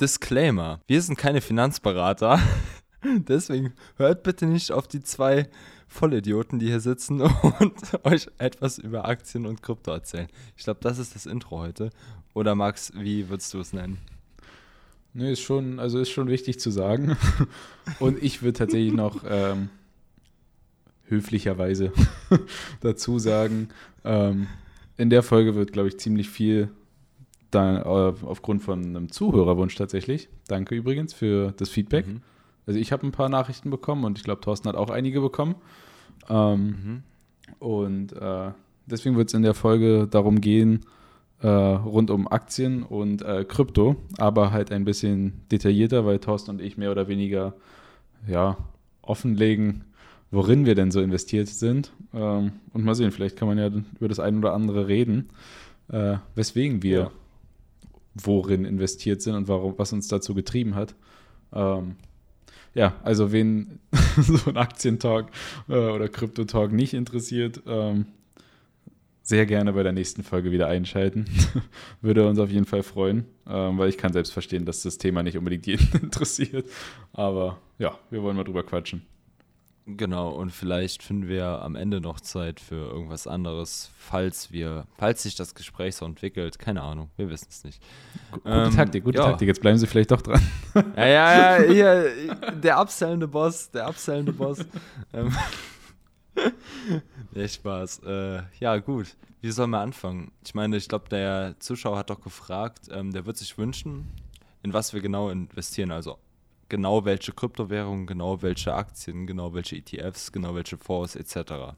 Disclaimer: Wir sind keine Finanzberater. Deswegen hört bitte nicht auf die zwei Vollidioten, die hier sitzen und euch etwas über Aktien und Krypto erzählen. Ich glaube, das ist das Intro heute. Oder Max, wie würdest du es nennen? Nee, ist schon, also ist schon wichtig zu sagen. Und ich würde tatsächlich noch ähm, höflicherweise dazu sagen, ähm, in der Folge wird, glaube ich, ziemlich viel da, äh, aufgrund von einem Zuhörerwunsch tatsächlich. Danke übrigens für das Feedback. Mhm. Also ich habe ein paar Nachrichten bekommen und ich glaube, Thorsten hat auch einige bekommen. Ähm, mhm. Und äh, deswegen wird es in der Folge darum gehen, äh, rund um Aktien und äh, Krypto, aber halt ein bisschen detaillierter, weil Thorsten und ich mehr oder weniger ja, offenlegen, worin wir denn so investiert sind. Ähm, und mal sehen, vielleicht kann man ja über das eine oder andere reden, äh, weswegen wir ja. Worin investiert sind und warum, was uns dazu getrieben hat. Ähm, ja, also wen so ein Aktientalk äh, oder Kryptotalk nicht interessiert, ähm, sehr gerne bei der nächsten Folge wieder einschalten. Würde uns auf jeden Fall freuen, ähm, weil ich kann selbst verstehen, dass das Thema nicht unbedingt jeden interessiert. Aber ja, wir wollen mal drüber quatschen. Genau, und vielleicht finden wir am Ende noch Zeit für irgendwas anderes, falls wir, falls sich das Gespräch so entwickelt. Keine Ahnung, wir wissen es nicht. Gute ähm, Taktik, gute ja. Taktik. Jetzt bleiben Sie vielleicht doch dran. Ja, ja, ja, hier, der absellende Boss, der absellende Boss. ähm, nee, Spaß. Äh, ja, gut. Wie sollen wir anfangen? Ich meine, ich glaube, der Zuschauer hat doch gefragt, ähm, der wird sich wünschen, in was wir genau investieren. Also genau welche Kryptowährungen, genau welche Aktien, genau welche ETFs, genau welche Fonds etc.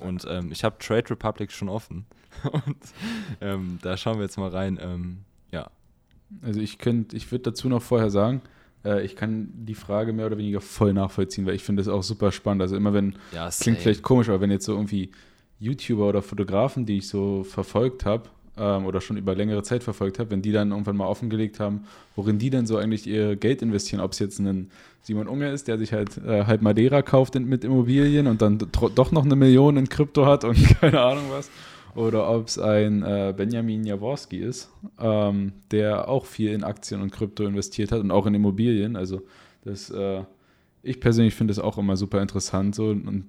Und ähm, ich habe Trade Republic schon offen. Und ähm, da schauen wir jetzt mal rein. Ähm, ja. Also ich könnte, ich würde dazu noch vorher sagen, äh, ich kann die Frage mehr oder weniger voll nachvollziehen, weil ich finde das auch super spannend. Also immer wenn, ja, klingt vielleicht komisch, aber wenn jetzt so irgendwie YouTuber oder Fotografen, die ich so verfolgt habe, ähm, oder schon über längere Zeit verfolgt habe, wenn die dann irgendwann mal offengelegt haben, worin die denn so eigentlich ihr Geld investieren, ob es jetzt ein Simon Unger ist, der sich halt äh, halb Madeira kauft in, mit Immobilien und dann doch noch eine Million in Krypto hat und keine Ahnung was, oder ob es ein äh, Benjamin Jaworski ist, ähm, der auch viel in Aktien und Krypto investiert hat und auch in Immobilien. Also das, äh, ich persönlich finde das auch immer super interessant so und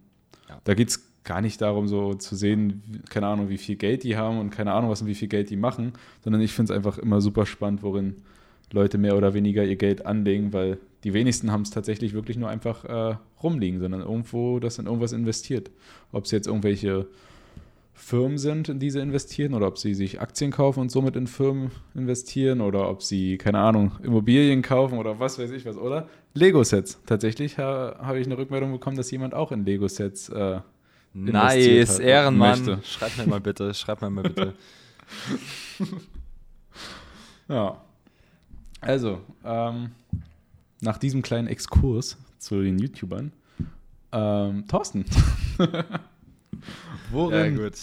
ja. da geht es gar nicht darum, so zu sehen, keine Ahnung, wie viel Geld die haben und keine Ahnung, was und wie viel Geld die machen, sondern ich finde es einfach immer super spannend, worin Leute mehr oder weniger ihr Geld anlegen, weil die wenigsten haben es tatsächlich wirklich nur einfach äh, rumliegen, sondern irgendwo das in irgendwas investiert. Ob es jetzt irgendwelche Firmen sind, in die sie investieren, oder ob sie sich Aktien kaufen und somit in Firmen investieren, oder ob sie, keine Ahnung, Immobilien kaufen oder was weiß ich was, oder? Lego-Sets. Tatsächlich ha, habe ich eine Rückmeldung bekommen, dass jemand auch in Lego-Sets äh, Nice, Ehrenmann. Möchte. Schreib mir mal bitte, schreib mir mal bitte. ja. Also, ähm, nach diesem kleinen Exkurs zu den YouTubern, ähm, Thorsten. Worin ja, gut.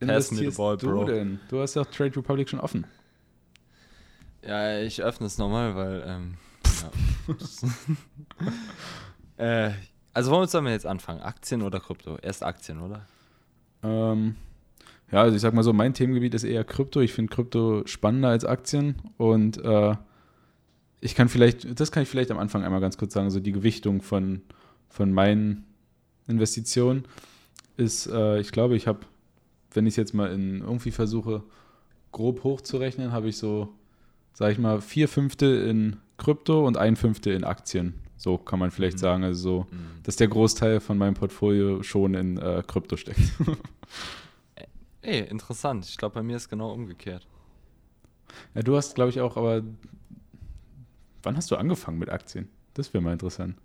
investierst Ball, du denn? Du hast ja Trade Republic schon offen. Ja, ich öffne es nochmal, weil ähm, ja. äh, also womit sollen wir jetzt anfangen? Aktien oder Krypto? Erst Aktien, oder? Ähm, ja, also ich sag mal so, mein Themengebiet ist eher Krypto. Ich finde Krypto spannender als Aktien und äh, ich kann vielleicht, das kann ich vielleicht am Anfang einmal ganz kurz sagen, so die Gewichtung von, von meinen Investitionen ist, äh, ich glaube, ich habe, wenn ich es jetzt mal in irgendwie versuche, grob hochzurechnen, habe ich so, sag ich mal, vier Fünfte in Krypto und ein Fünfte in Aktien. So kann man vielleicht mhm. sagen. Also so, mhm. dass der Großteil von meinem Portfolio schon in äh, Krypto steckt. Ey, interessant. Ich glaube, bei mir ist genau umgekehrt. Ja, du hast, glaube ich, auch, aber wann hast du angefangen mit Aktien? Das wäre mal interessant.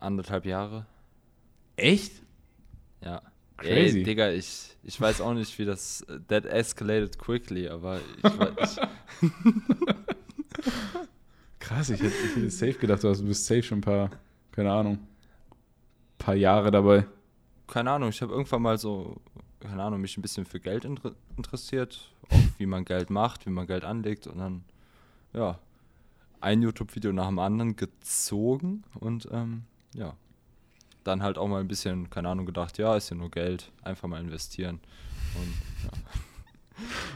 Anderthalb Jahre. Echt? Ja. Crazy. Ey, Digga, ich, ich weiß auch nicht, wie das. That escalated quickly, aber ich weiß. Krass, ich hätte, ich hätte safe gedacht, du bist safe schon ein paar, keine Ahnung, paar Jahre dabei. Keine Ahnung, ich habe irgendwann mal so, keine Ahnung, mich ein bisschen für Geld inter interessiert, auch wie man Geld macht, wie man Geld anlegt und dann, ja, ein YouTube-Video nach dem anderen gezogen und ähm, ja, dann halt auch mal ein bisschen, keine Ahnung, gedacht, ja, ist ja nur Geld, einfach mal investieren und ja.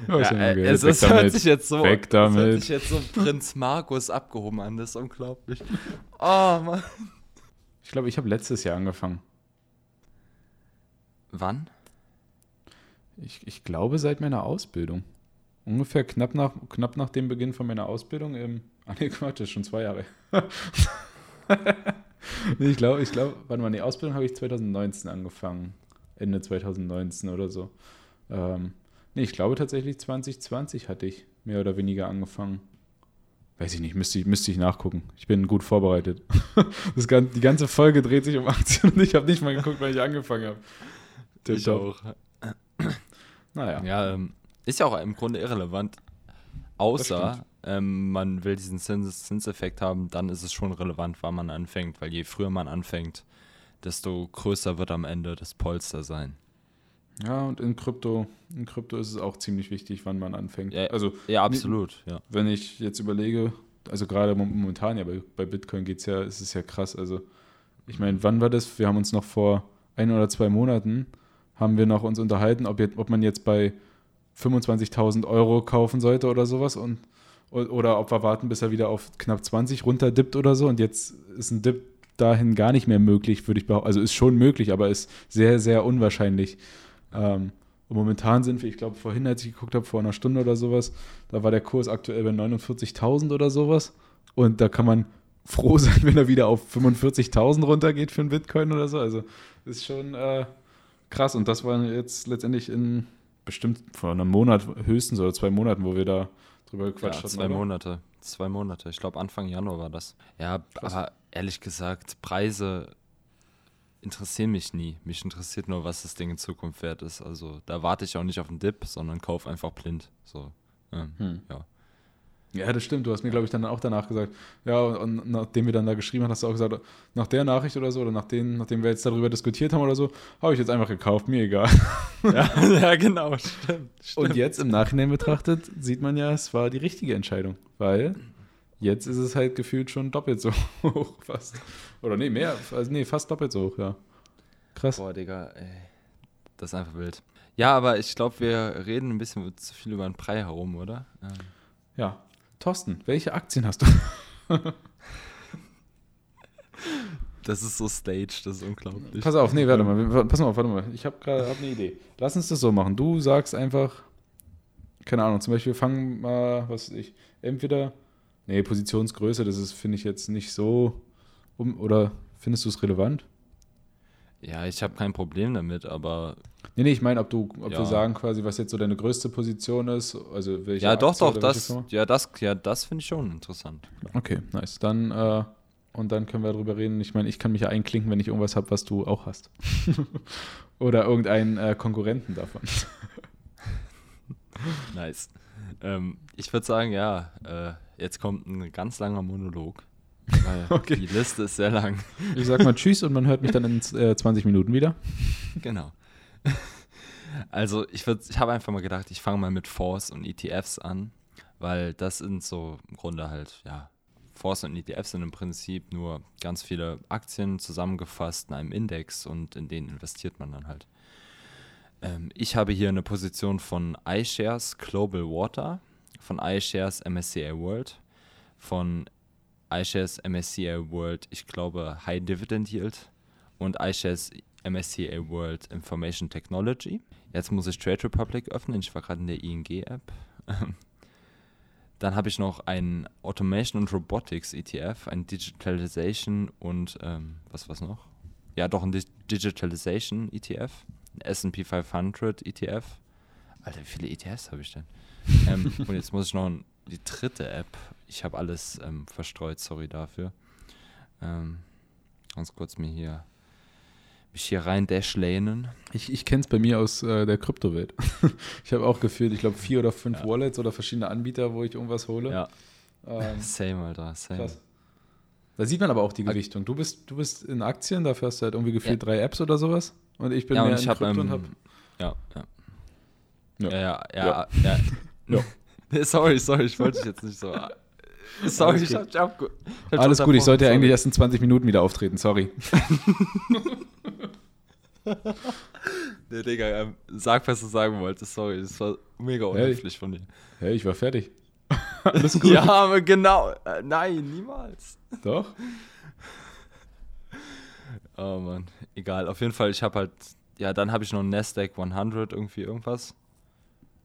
Ja, äh, es, es hört sich jetzt so, Weg damit. Hört sich jetzt so Prinz Markus abgehoben an, das ist unglaublich. Oh, Mann. Ich glaube, ich habe letztes Jahr angefangen. Wann? Ich, ich glaube, seit meiner Ausbildung. Ungefähr knapp nach, knapp nach dem Beginn von meiner Ausbildung im. Ah, nee, Quatsch, ist schon zwei Jahre. nee, ich glaube, ich glaube, warte mal, die Ausbildung habe ich 2019 angefangen. Ende 2019 oder so. Ähm, nee, ich glaube tatsächlich 2020 hatte ich mehr oder weniger angefangen. Weiß ich nicht, müsste ich, müsste ich nachgucken. Ich bin gut vorbereitet. Das, die ganze Folge dreht sich um Aktien und ich habe nicht mal geguckt, wann ich angefangen habe. Ich auch. Naja. Ja, ähm, ist ja auch im Grunde irrelevant. Außer ähm, man will diesen Zins Zinseffekt haben, dann ist es schon relevant, wann man anfängt. Weil je früher man anfängt, desto größer wird am Ende das Polster sein. Ja, und in Krypto, in Krypto ist es auch ziemlich wichtig, wann man anfängt. Ja, also, ja absolut. Ja. Wenn ich jetzt überlege, also gerade momentan ja bei, bei Bitcoin geht es ja, ist es ja krass. Also, ich meine, wann war das? Wir haben uns noch vor ein oder zwei Monaten haben wir noch uns unterhalten, ob, jetzt, ob man jetzt bei 25.000 Euro kaufen sollte oder sowas und oder ob wir warten, bis er wieder auf knapp 20 runterdippt oder so und jetzt ist ein Dip dahin gar nicht mehr möglich, würde ich behaupten. Also ist schon möglich, aber ist sehr, sehr unwahrscheinlich. Ähm, und momentan sind wir, ich glaube, vorhin, als ich geguckt habe, vor einer Stunde oder sowas, da war der Kurs aktuell bei 49.000 oder sowas. Und da kann man froh sein, wenn er wieder auf 45.000 runtergeht für einen Bitcoin oder so. Also ist schon äh, krass. Und das war jetzt letztendlich in bestimmt vor einem Monat höchstens oder zwei Monaten, wo wir da drüber gequatscht ja, hatten. Zwei oder? Monate. Zwei Monate. Ich glaube, Anfang Januar war das. Ja, krass. aber ehrlich gesagt, Preise interessieren mich nie. Mich interessiert nur, was das Ding in Zukunft wert ist. Also da warte ich auch nicht auf einen Dip, sondern kaufe einfach blind. So, ähm, hm. ja. Ja, das stimmt. Du hast mir, glaube ich, dann auch danach gesagt, ja, und nachdem wir dann da geschrieben haben, hast du auch gesagt, nach der Nachricht oder so, oder nach den, nachdem wir jetzt darüber diskutiert haben oder so, habe ich jetzt einfach gekauft, mir egal. Ja, ja genau, stimmt, stimmt. Und jetzt im Nachhinein betrachtet, sieht man ja, es war die richtige Entscheidung, weil jetzt ist es halt gefühlt schon doppelt so hoch fast. Oder nee, mehr, also nee, fast doppelt so hoch, ja. Krass. Boah, Digga, ey. Das ist einfach wild. Ja, aber ich glaube, wir reden ein bisschen zu viel über den Brei herum, oder? Ähm. Ja, Thorsten, welche Aktien hast du? das ist so staged, das ist unglaublich. Pass auf, nee, warte mal, pass mal auf, warte mal. Ich habe gerade hab eine Idee. Lass uns das so machen. Du sagst einfach, keine Ahnung, zum Beispiel fangen mal, was weiß ich, entweder, nee, Positionsgröße, das ist, finde ich jetzt nicht so, um, oder findest du es relevant? Ja, ich habe kein Problem damit, aber. Nee, nee, ich meine, ob du, ob ja. wir sagen quasi, was jetzt so deine größte Position ist, also welche Ja, doch, Aktie doch, das, ja, das, ja, das finde ich schon interessant. Okay, nice. Dann, äh, und dann können wir darüber reden. Ich meine, ich kann mich ja einklinken, wenn ich irgendwas habe, was du auch hast. Oder irgendeinen äh, Konkurrenten davon. nice. Ähm, ich würde sagen, ja, äh, jetzt kommt ein ganz langer Monolog. Weil okay. die Liste ist sehr lang. Ich sag mal Tschüss und man hört mich dann in äh, 20 Minuten wieder. Genau. Also ich, ich habe einfach mal gedacht, ich fange mal mit Fonds und ETFs an, weil das sind so im Grunde halt, ja, Fonds und ETFs sind im Prinzip nur ganz viele Aktien zusammengefasst in einem Index und in denen investiert man dann halt. Ähm, ich habe hier eine Position von iShares Global Water, von iShares MSCI World, von iShares MSCI World, ich glaube, High Dividend Yield und iShares MSCI World Information Technology. Jetzt muss ich Trade Republic öffnen. Ich war gerade in der ING-App. Dann habe ich noch einen Automation und Robotics ETF, ein Digitalization und ähm, was was noch? Ja, doch ein Digitalization ETF, ein S&P 500 ETF. Alter, wie viele ETFs habe ich denn? ähm, und jetzt muss ich noch ein, die dritte App ich habe alles ähm, verstreut, sorry dafür. Ähm, ganz kurz mir hier mich hier rein dashlehnen. Ich, ich kenne es bei mir aus äh, der Kryptowelt. ich habe auch gefühlt, ich glaube, vier oder fünf ja. Wallets oder verschiedene Anbieter, wo ich irgendwas hole. Ja. Ähm, same, Alter, same. Krass. Da sieht man aber auch die Gewichtung. Du bist, du bist in Aktien, dafür hast du halt irgendwie gefühlt ja. drei Apps oder sowas. Und ich bin ja, mehr und ich in hab, Krypto ähm, und hab. Ja, ja. Ja, ja, ja. ja, ja. ja. sorry, sorry, ich wollte dich jetzt nicht so Sorry, ich hab dich abge Alles gut, ich sollte ja eigentlich erst in 20 Minuten wieder auftreten, sorry. nee, Digga, ähm, sag, was du sagen wolltest. Sorry, das war mega unhöflich hey, von dir. Hey, ich war fertig. Alles gut. ja, aber genau. Äh, nein, niemals. Doch. Oh Mann, egal. Auf jeden Fall, ich habe halt, ja, dann habe ich noch ein Nasdaq 100 irgendwie irgendwas.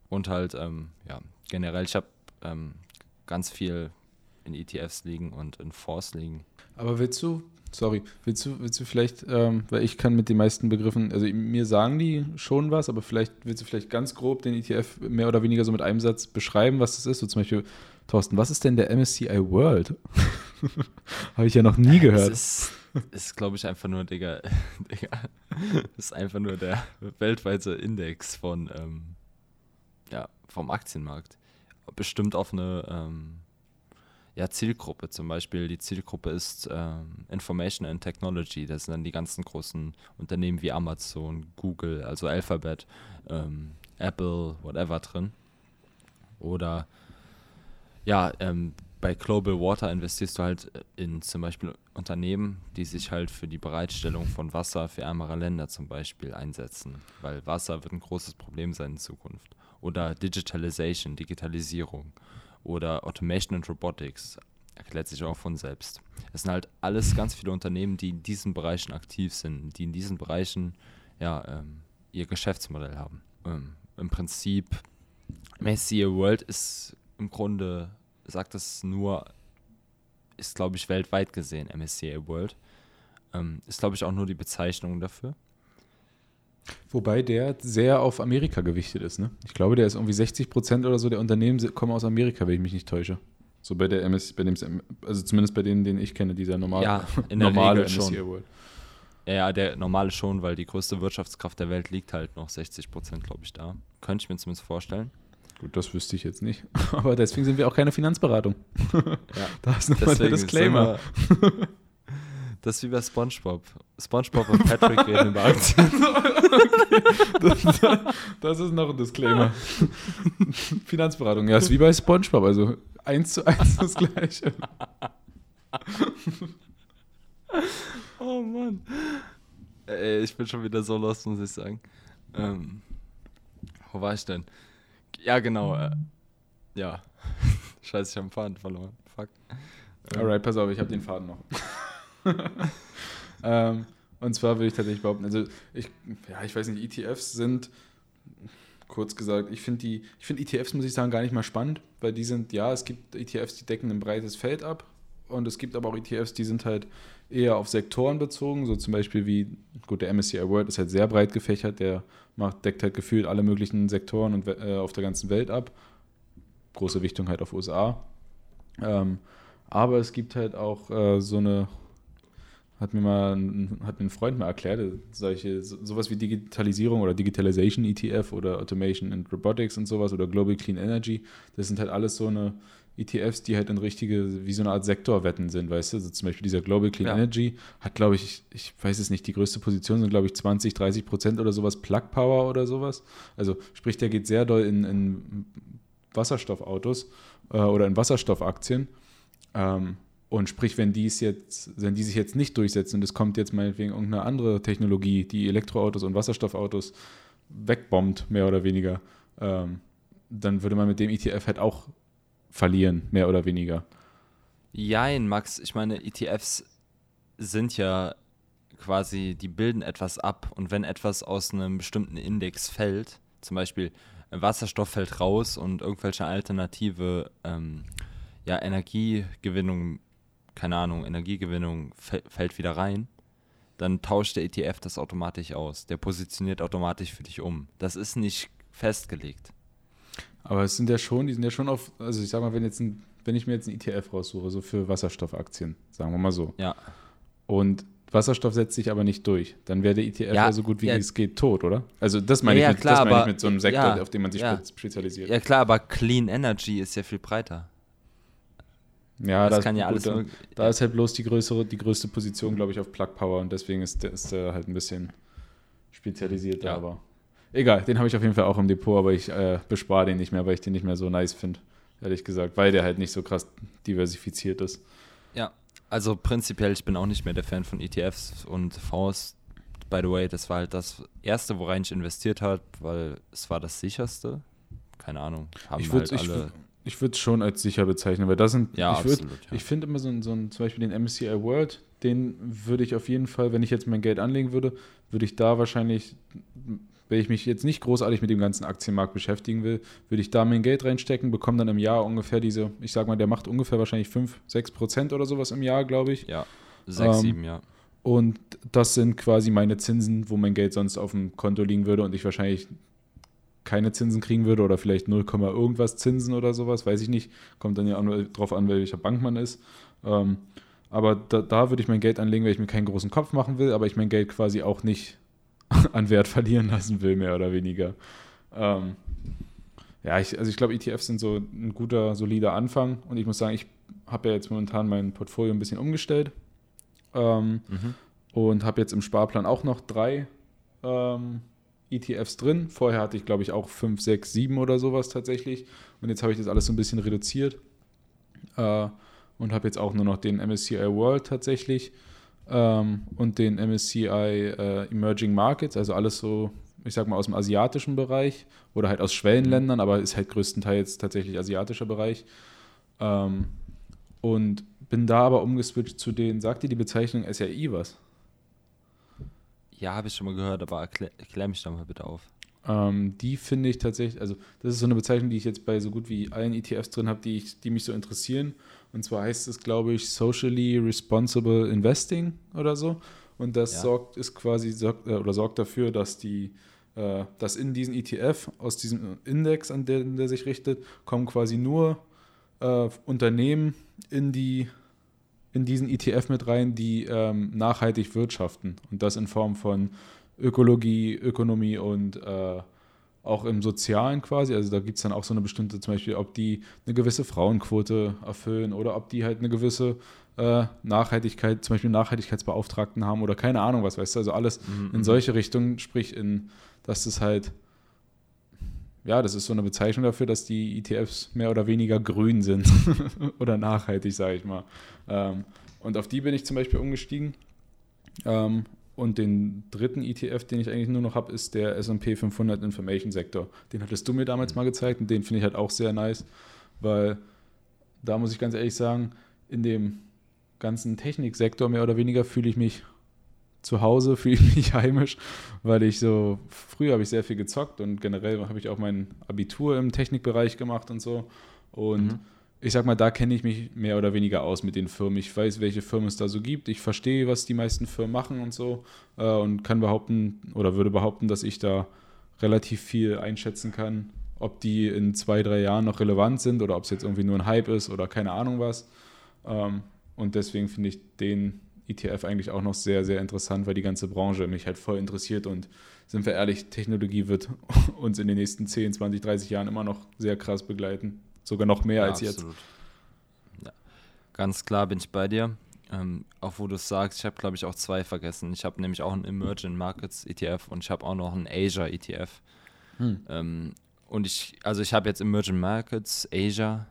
Und halt, ähm, ja, generell, ich habe ähm, ganz viel in ETFs liegen und in Fonds liegen. Aber willst du, sorry, willst du, willst du vielleicht, ähm, weil ich kann mit den meisten Begriffen, also mir sagen die schon was, aber vielleicht willst du vielleicht ganz grob den ETF mehr oder weniger so mit einem Satz beschreiben, was das ist. So zum Beispiel, Thorsten, was ist denn der MSCI World? Habe ich ja noch nie gehört. Das ist, ist glaube ich, einfach nur, Digga, Digga, ist einfach nur der weltweite Index von, ähm, ja, vom Aktienmarkt. Bestimmt auf eine, ähm, ja, Zielgruppe. Zum Beispiel die Zielgruppe ist ähm, Information and Technology. Das sind dann die ganzen großen Unternehmen wie Amazon, Google, also Alphabet, ähm, Apple, whatever drin. Oder ja, ähm, bei Global Water investierst du halt in zum Beispiel Unternehmen, die sich halt für die Bereitstellung von Wasser für ärmere Länder zum Beispiel einsetzen, weil Wasser wird ein großes Problem sein in Zukunft. Oder Digitalization, Digitalisierung oder Automation and Robotics. Erklärt sich auch von selbst. Es sind halt alles ganz viele Unternehmen, die in diesen Bereichen aktiv sind, die in diesen Bereichen ja, ähm, ihr Geschäftsmodell haben. Ähm, Im Prinzip, Messi World ist im Grunde, sagt das nur, ist glaube ich weltweit gesehen, MSCI World. Ähm, ist glaube ich auch nur die Bezeichnung dafür. Wobei der sehr auf Amerika gewichtet ist, ne? Ich glaube, der ist irgendwie 60 Prozent oder so der Unternehmen kommen aus Amerika, wenn ich mich nicht täusche. So bei der MS, bei dem, also zumindest bei denen, den ich kenne, dieser normale, ja, in der normale Regel schon. World. Ja, der normale schon, weil die größte Wirtschaftskraft der Welt liegt halt noch 60 Prozent, glaube ich, da. Könnte ich mir zumindest vorstellen. Gut, das wüsste ich jetzt nicht. Aber deswegen sind wir auch keine Finanzberatung. Ja, da ist nochmal der Disclaimer. Das ist wie bei SpongeBob. SpongeBob und Patrick reden über Aktien. Okay. Das, das, ist noch ein Disclaimer. Finanzberatung, ja, ist wie bei SpongeBob, also eins zu eins das Gleiche. Oh Mann. Ey, ich bin schon wieder so lost, muss ich sagen. Ähm, wo war ich denn? Ja, genau. Äh, ja. Scheiße, ich habe den Faden verloren. Fuck. Alright, pass auf, ich habe den Faden noch. ähm, und zwar würde ich tatsächlich behaupten, also ich, ja, ich weiß nicht, ETFs sind, kurz gesagt, ich finde die, ich finde ETFs, muss ich sagen, gar nicht mal spannend, weil die sind, ja, es gibt ETFs, die decken ein breites Feld ab und es gibt aber auch ETFs, die sind halt eher auf Sektoren bezogen, so zum Beispiel wie, gut, der MSCI World ist halt sehr breit gefächert, der macht, deckt halt gefühlt alle möglichen Sektoren und, äh, auf der ganzen Welt ab. Große Wichtung halt auf USA. Ähm, aber es gibt halt auch äh, so eine hat mir mal ein, hat mir ein Freund mal erklärt, solche, sowas wie Digitalisierung oder Digitalization ETF oder Automation and Robotics und sowas oder Global Clean Energy, das sind halt alles so eine ETFs, die halt in richtige, wie so eine Art Sektorwetten sind, weißt du? Also zum Beispiel dieser Global Clean ja. Energy hat, glaube ich, ich weiß es nicht, die größte Position sind, glaube ich, 20, 30 Prozent oder sowas, Plug Power oder sowas. Also sprich, der geht sehr doll in, in Wasserstoffautos äh, oder in Wasserstoffaktien. Ähm, und sprich, wenn die jetzt, wenn die sich jetzt nicht durchsetzen und es kommt jetzt meinetwegen irgendeine andere Technologie, die Elektroautos und Wasserstoffautos wegbombt, mehr oder weniger, ähm, dann würde man mit dem ETF halt auch verlieren, mehr oder weniger. Jein, Max, ich meine, ETFs sind ja quasi, die bilden etwas ab und wenn etwas aus einem bestimmten Index fällt, zum Beispiel Wasserstoff fällt raus und irgendwelche alternative ähm, ja, Energiegewinnung keine Ahnung, Energiegewinnung fällt wieder rein, dann tauscht der ETF das automatisch aus. Der positioniert automatisch für dich um. Das ist nicht festgelegt. Aber es sind ja schon, die sind ja schon auf, also ich sag mal, wenn jetzt ein, wenn ich mir jetzt einen ETF raussuche, so für Wasserstoffaktien, sagen wir mal so. Ja. Und Wasserstoff setzt sich aber nicht durch, dann wäre der ETF ja, so gut wie ja. es geht tot, oder? Also das meine, ja, ich, mit, klar, das meine aber, ich mit so einem Sektor, auf den man sich spezialisiert. Ja klar, aber Clean Energy ist ja viel breiter. Ja, das, das kann ja alles. Gut, da, ist halt bloß die größere, die größte Position, glaube ich, auf Plug Power und deswegen ist der, ist der halt ein bisschen spezialisiert. Ja. Aber egal, den habe ich auf jeden Fall auch im Depot, aber ich äh, bespare den nicht mehr, weil ich den nicht mehr so nice finde, ehrlich gesagt, weil der halt nicht so krass diversifiziert ist. Ja, also prinzipiell, ich bin auch nicht mehr der Fan von ETFs und Fonds. by the way, das war halt das erste, worein ich investiert habe, weil es war das sicherste. Keine Ahnung. Haben ich würde halt alle. Ich, würde es schon als sicher bezeichnen, weil das sind. Ja, ich absolut. ja. Ich finde immer so, so ein, zum Beispiel den MSCI World, den würde ich auf jeden Fall, wenn ich jetzt mein Geld anlegen würde, würde ich da wahrscheinlich, wenn ich mich jetzt nicht großartig mit dem ganzen Aktienmarkt beschäftigen will, würde ich da mein Geld reinstecken, bekomme dann im Jahr ungefähr diese, ich sag mal, der macht ungefähr wahrscheinlich 5, 6 Prozent oder sowas im Jahr, glaube ich. Ja, 6, ähm, 7, ja. Und das sind quasi meine Zinsen, wo mein Geld sonst auf dem Konto liegen würde und ich wahrscheinlich keine Zinsen kriegen würde oder vielleicht 0, irgendwas Zinsen oder sowas, weiß ich nicht. Kommt dann ja drauf an, welcher Bank man ist. Ähm, aber da, da, würde ich mein Geld anlegen, weil ich mir keinen großen Kopf machen will, aber ich mein Geld quasi auch nicht an Wert verlieren lassen will, mehr oder weniger. Ähm, ja, ich, also ich glaube, ETFs sind so ein guter, solider Anfang und ich muss sagen, ich habe ja jetzt momentan mein Portfolio ein bisschen umgestellt ähm, mhm. Und habe jetzt im Sparplan auch noch drei ähm, ETFs drin. Vorher hatte ich, glaube ich, auch fünf, sechs, sieben oder sowas tatsächlich. Und jetzt habe ich das alles so ein bisschen reduziert. Äh, und habe jetzt auch nur noch den MSCI World tatsächlich ähm, und den MSCI äh, Emerging Markets, also alles so, ich sag mal, aus dem asiatischen Bereich oder halt aus Schwellenländern, aber ist halt größtenteils tatsächlich asiatischer Bereich. Ähm, und bin da aber umgeswitcht zu denen. Sagt dir die Bezeichnung SRI was? Ja, habe ich schon mal gehört, aber erklär, erklär mich da mal bitte auf. Ähm, die finde ich tatsächlich, also das ist so eine Bezeichnung, die ich jetzt bei so gut wie allen ETFs drin habe, die, die mich so interessieren. Und zwar heißt es, glaube ich, Socially Responsible Investing oder so. Und das ja. sorgt, ist quasi sorgt, äh, oder sorgt dafür, dass die, äh, dass in diesen ETF, aus diesem Index, an den der sich richtet, kommen quasi nur äh, Unternehmen in die in diesen ETF mit rein, die ähm, nachhaltig wirtschaften. Und das in Form von Ökologie, Ökonomie und äh, auch im Sozialen quasi. Also da gibt es dann auch so eine bestimmte, zum Beispiel, ob die eine gewisse Frauenquote erfüllen oder ob die halt eine gewisse äh, Nachhaltigkeit, zum Beispiel Nachhaltigkeitsbeauftragten haben oder keine Ahnung, was weißt du. Also alles mhm. in mhm. solche Richtungen, sprich in, dass es halt ja, das ist so eine Bezeichnung dafür, dass die ETFs mehr oder weniger grün sind oder nachhaltig, sage ich mal. Ähm, und auf die bin ich zum Beispiel umgestiegen. Ähm, und den dritten ETF, den ich eigentlich nur noch habe, ist der SP 500 Information Sektor. Den hattest du mir damals mal gezeigt und den finde ich halt auch sehr nice, weil da muss ich ganz ehrlich sagen, in dem ganzen Techniksektor mehr oder weniger fühle ich mich zu Hause, fühle ich mich heimisch, weil ich so, früher habe ich sehr viel gezockt und generell habe ich auch mein Abitur im Technikbereich gemacht und so. Und mhm. Ich sag mal, da kenne ich mich mehr oder weniger aus mit den Firmen. Ich weiß, welche Firmen es da so gibt. Ich verstehe, was die meisten Firmen machen und so äh, und kann behaupten oder würde behaupten, dass ich da relativ viel einschätzen kann, ob die in zwei, drei Jahren noch relevant sind oder ob es jetzt irgendwie nur ein Hype ist oder keine Ahnung was. Ähm, und deswegen finde ich den ETF eigentlich auch noch sehr, sehr interessant, weil die ganze Branche mich halt voll interessiert und sind wir ehrlich, Technologie wird uns in den nächsten 10, 20, 30 Jahren immer noch sehr krass begleiten. Sogar noch mehr ja, als absolut. jetzt. Ja. Ganz klar bin ich bei dir. Ähm, auch wo du es sagst, ich habe glaube ich auch zwei vergessen. Ich habe nämlich auch einen Emerging Markets ETF und ich habe auch noch einen Asia ETF. Hm. Ähm, und ich, also ich habe jetzt Emerging Markets, Asia,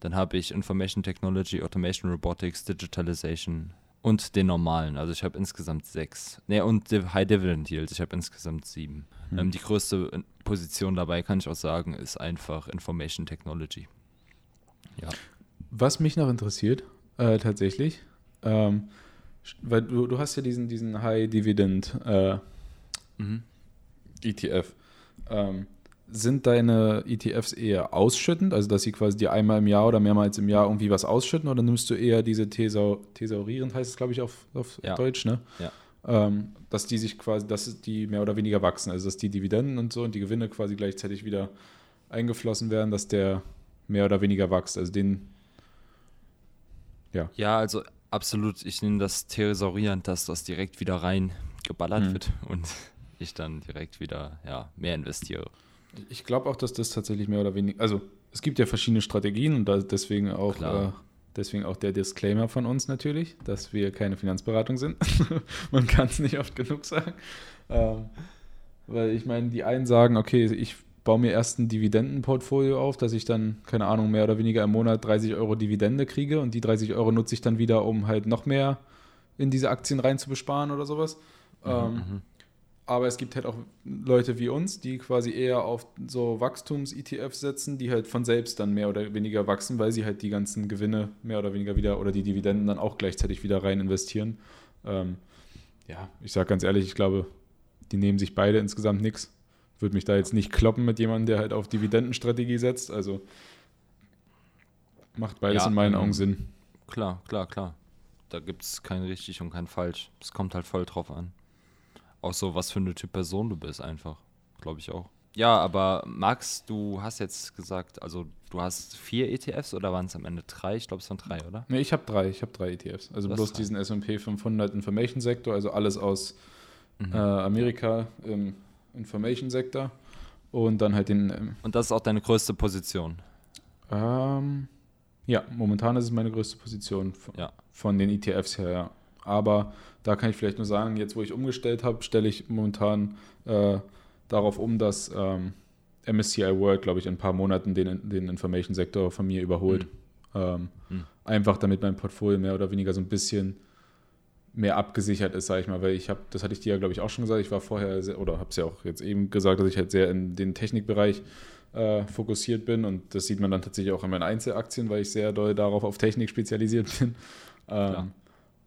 dann habe ich Information Technology, Automation Robotics, Digitalization, und den normalen. Also ich habe insgesamt sechs. Ne, und High Dividend Yield. Ich habe insgesamt sieben. Hm. Ähm, die größte Position dabei, kann ich auch sagen, ist einfach Information Technology. Ja. Was mich noch interessiert, äh, tatsächlich, ähm, weil du, du hast ja diesen, diesen High Dividend äh, mhm. ETF. Ähm, sind deine ETFs eher ausschüttend, also dass sie quasi dir einmal im Jahr oder mehrmals im Jahr irgendwie was ausschütten, oder nimmst du eher diese Thesau thesaurierend, heißt es, glaube ich, auf, auf ja. Deutsch, ne? Ja. Ähm, dass die sich quasi, dass die mehr oder weniger wachsen, also dass die Dividenden und so und die Gewinne quasi gleichzeitig wieder eingeflossen werden, dass der mehr oder weniger wächst. Also den, ja. Ja, also absolut, ich nehme das thesaurierend, dass das direkt wieder rein geballert mhm. wird und ich dann direkt wieder ja, mehr investiere. Ich glaube auch, dass das tatsächlich mehr oder weniger, also es gibt ja verschiedene Strategien und deswegen auch, äh, deswegen auch der Disclaimer von uns natürlich, dass wir keine Finanzberatung sind. Man kann es nicht oft genug sagen. Ähm, weil ich meine, die einen sagen, okay, ich baue mir erst ein Dividendenportfolio auf, dass ich dann, keine Ahnung, mehr oder weniger im Monat 30 Euro Dividende kriege und die 30 Euro nutze ich dann wieder, um halt noch mehr in diese Aktien rein zu besparen oder sowas. Mhm, ähm, mhm. Aber es gibt halt auch Leute wie uns, die quasi eher auf so Wachstums-ETFs setzen, die halt von selbst dann mehr oder weniger wachsen, weil sie halt die ganzen Gewinne mehr oder weniger wieder oder die Dividenden dann auch gleichzeitig wieder rein investieren. Ähm, ja, ich sage ganz ehrlich, ich glaube, die nehmen sich beide insgesamt nichts. Würde mich da jetzt nicht kloppen mit jemandem, der halt auf Dividendenstrategie setzt. Also macht beides ja, in meinen ähm, Augen Sinn. Klar, klar, klar. Da gibt es kein richtig und kein falsch. Es kommt halt voll drauf an. Auch so, was für eine Typ Person du bist, einfach. Glaube ich auch. Ja, aber Max, du hast jetzt gesagt, also du hast vier ETFs oder waren es am Ende drei? Ich glaube, es waren drei, oder? Nee, ich habe drei. Ich habe drei ETFs. Also bloß drei. diesen SP 500 Information Sektor, also alles aus mhm. äh, Amerika im Information Sektor. Und dann halt den. Ähm, Und das ist auch deine größte Position? Ähm, ja, momentan ist es meine größte Position von, ja. von den ETFs her, ja. Aber da kann ich vielleicht nur sagen, jetzt wo ich umgestellt habe, stelle ich momentan äh, darauf um, dass ähm, MSCI World, glaube ich, in ein paar Monaten den, den Information-Sektor von mir überholt. Mhm. Ähm, mhm. Einfach damit mein Portfolio mehr oder weniger so ein bisschen mehr abgesichert ist, sage ich mal, weil ich habe, das hatte ich dir ja, glaube ich, auch schon gesagt, ich war vorher, sehr, oder habe es ja auch jetzt eben gesagt, dass ich halt sehr in den Technikbereich äh, fokussiert bin und das sieht man dann tatsächlich auch in meinen Einzelaktien, weil ich sehr doll darauf auf Technik spezialisiert bin. Ähm,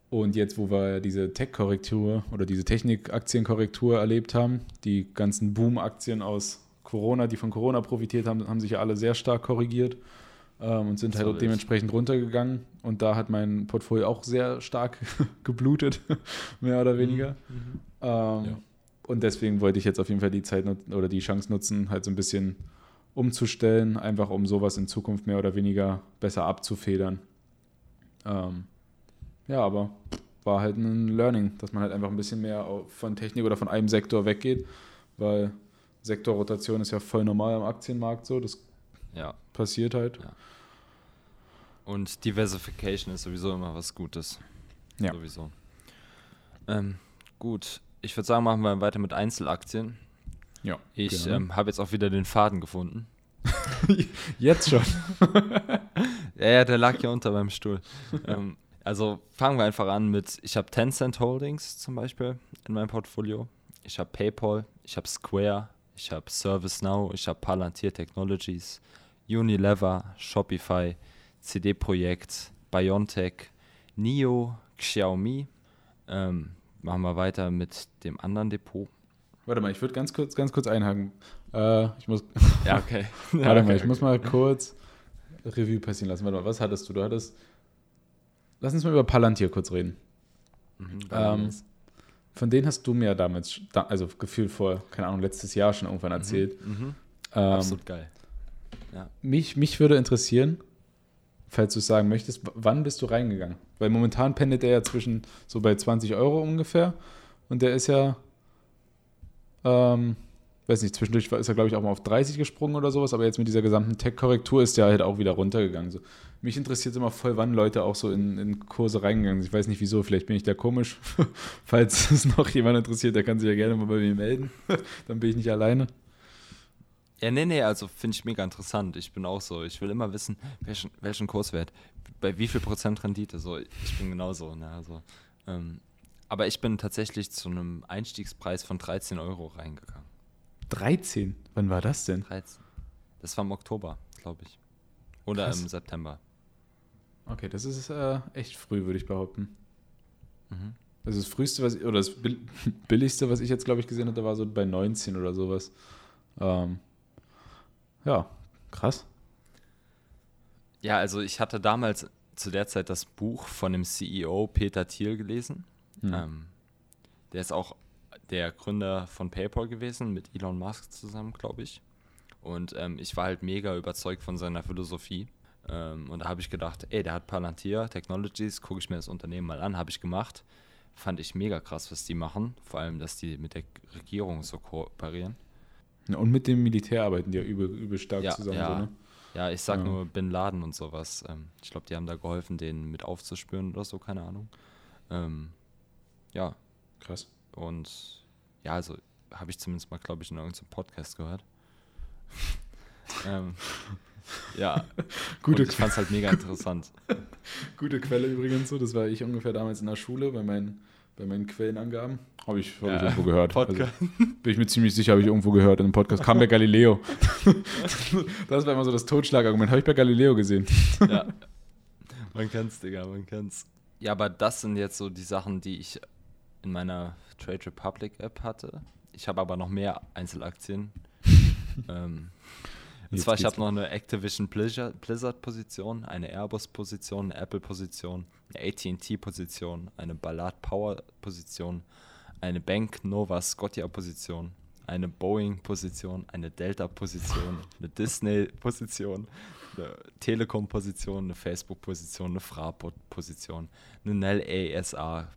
und jetzt, wo wir diese Tech-Korrektur oder diese Technik-Aktienkorrektur erlebt haben, die ganzen Boom-Aktien aus Corona, die von Corona profitiert haben, haben sich ja alle sehr stark korrigiert ähm, und sind halt dementsprechend runtergegangen. Und da hat mein Portfolio auch sehr stark geblutet, mehr oder weniger. Mhm. mhm. Ähm, ja. Und deswegen wollte ich jetzt auf jeden Fall die Zeit oder die Chance nutzen, halt so ein bisschen umzustellen, einfach um sowas in Zukunft mehr oder weniger besser abzufedern. Ähm, ja, aber war halt ein Learning, dass man halt einfach ein bisschen mehr von Technik oder von einem Sektor weggeht, weil Sektorrotation ist ja voll normal am Aktienmarkt so, das ja. passiert halt. Ja. Und Diversification ist sowieso immer was Gutes. Ja. Sowieso. Ähm, gut, ich würde sagen, machen wir weiter mit Einzelaktien. Ja. Ich ähm, habe jetzt auch wieder den Faden gefunden. jetzt schon. ja, ja, der lag ja unter meinem Stuhl. ähm, also fangen wir einfach an mit, ich habe Tencent Holdings zum Beispiel in meinem Portfolio. Ich habe PayPal, ich habe Square, ich habe ServiceNow, ich habe Palantir Technologies, Unilever, Shopify, CD Projekt, Biontech, NIO, Xiaomi. Ähm, machen wir weiter mit dem anderen Depot. Warte mal, ich würde ganz kurz, ganz kurz einhaken. Äh, ich muss. Ja, okay. Warte mal, ich muss mal kurz Revue passieren lassen. Warte mal, was hattest du? Du hattest Lass uns mal über Palantir kurz reden. Mhm, ähm, von denen hast du mir damals, also gefühlt vor, keine Ahnung, letztes Jahr schon irgendwann mhm, erzählt. Mhm, ähm, Absolut geil. Ja. Mich, mich würde interessieren, falls du es sagen möchtest, wann bist du reingegangen? Weil momentan pendelt er ja zwischen so bei 20 Euro ungefähr und der ist ja, ähm, weiß nicht, zwischendurch ist er, glaube ich, auch mal auf 30 gesprungen oder sowas, aber jetzt mit dieser gesamten Tech-Korrektur ist der halt auch wieder runtergegangen. So. Mich interessiert immer voll, wann Leute auch so in, in Kurse reingegangen sind. Ich weiß nicht wieso, vielleicht bin ich da komisch. Falls es noch jemand interessiert, der kann sich ja gerne mal bei mir melden. Dann bin ich nicht alleine. Ja, nee, nee, also finde ich mega interessant. Ich bin auch so. Ich will immer wissen, welchen, welchen Kurswert, bei wie viel Prozent Rendite. So, ich bin genauso. Ne? Also, ähm, aber ich bin tatsächlich zu einem Einstiegspreis von 13 Euro reingegangen. 13? Wann war das denn? 13. Das war im Oktober, glaube ich. Oder Krass. im September. Okay, das ist äh, echt früh, würde ich behaupten. Mhm. Also das früheste, was ich, oder das billigste, was ich jetzt, glaube ich, gesehen hatte, war so bei 19 oder sowas. Ähm, ja, krass. Ja, also ich hatte damals zu der Zeit das Buch von dem CEO Peter Thiel gelesen. Mhm. Ähm, der ist auch der Gründer von PayPal gewesen, mit Elon Musk zusammen, glaube ich. Und ähm, ich war halt mega überzeugt von seiner Philosophie. Ähm, und da habe ich gedacht, ey, der hat Palantir Technologies, gucke ich mir das Unternehmen mal an, habe ich gemacht. Fand ich mega krass, was die machen. Vor allem, dass die mit der Regierung so kooperieren. Ja, und mit dem Militär arbeiten die ja übel, übel stark ja, zusammen. Ja. So, ne? ja, ich sag ja. nur Bin Laden und sowas. Ähm, ich glaube, die haben da geholfen, den mit aufzuspüren oder so, keine Ahnung. Ähm, ja. Krass. Und ja, also habe ich zumindest mal, glaube ich, in irgendeinem Podcast gehört. ähm, ja, Gute und ich fand es halt mega interessant. Gute Quelle übrigens so, das war ich ungefähr damals in der Schule, weil mein bei meinen Quellenangaben. Habe ich, hab ja, ich irgendwo gehört. Also, bin ich mir ziemlich sicher, habe ich irgendwo gehört in einem Podcast. Kam bei Galileo. das war immer so das Totschlagargument. Habe ich bei Galileo gesehen. ja. Man kann's, Digga, man kann's. Ja, aber das sind jetzt so die Sachen, die ich in meiner Trade Republic App hatte. Ich habe aber noch mehr Einzelaktien. ähm, und zwar, ich habe noch eine Activision Blizzard-Position, eine Airbus-Position, eine Apple-Position, eine AT&T-Position, eine Ballard Power-Position, eine Bank Nova Scotia-Position, eine Boeing-Position, eine Delta-Position, eine Disney-Position, eine Telekom-Position, eine Facebook-Position, eine Fraport-Position, eine Nell ASA,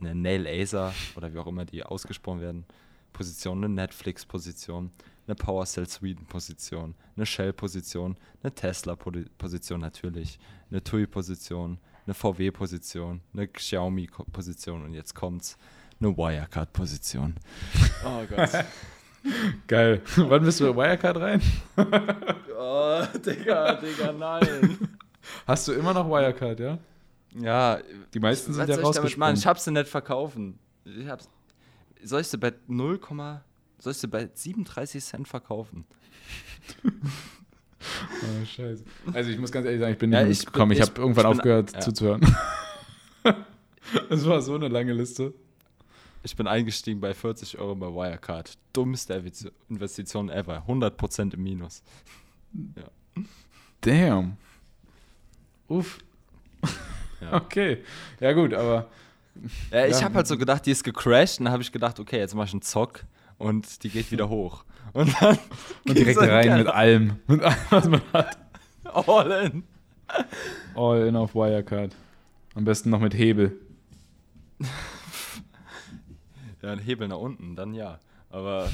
eine Nell ASA oder wie auch immer die ausgesprochen werden, Position, eine Netflix-Position, eine PowerCell Sweden-Position, eine Shell-Position, eine Tesla-Position natürlich, eine TUI-Position, eine VW-Position, eine Xiaomi-Position und jetzt kommt's, eine Wirecard-Position. Oh Gott. Geil. Wann bist du bei Wirecard rein? oh, Digga, Digga, nein. Hast du immer noch Wirecard, ja? Ja. Die meisten sind ja rausgesprungen. Ich, ich hab's sie nicht verkaufen. Ich hab's, soll ich sie bei 0, soll ich sie bei 37 Cent verkaufen? oh, scheiße. Also ich muss ganz ehrlich sagen, ich bin ja, nicht gekommen. Ich, ich habe irgendwann ich aufgehört ja. zuzuhören. Es war so eine lange Liste. Ich bin eingestiegen bei 40 Euro bei Wirecard. Dummste Investition ever. 100% im Minus. Ja. Damn. Uff. Ja. Okay. Ja, gut, aber. Ja, ich ja. habe halt so gedacht, die ist gecrashed. Und dann habe ich gedacht, okay, jetzt mache ich einen Zock und die geht wieder hoch. Und dann. Und direkt rein mit allem. Mit allem, was man hat. All in. All in auf Wirecard. Am besten noch mit Hebel. ja, ein Hebel nach unten, dann ja. Aber.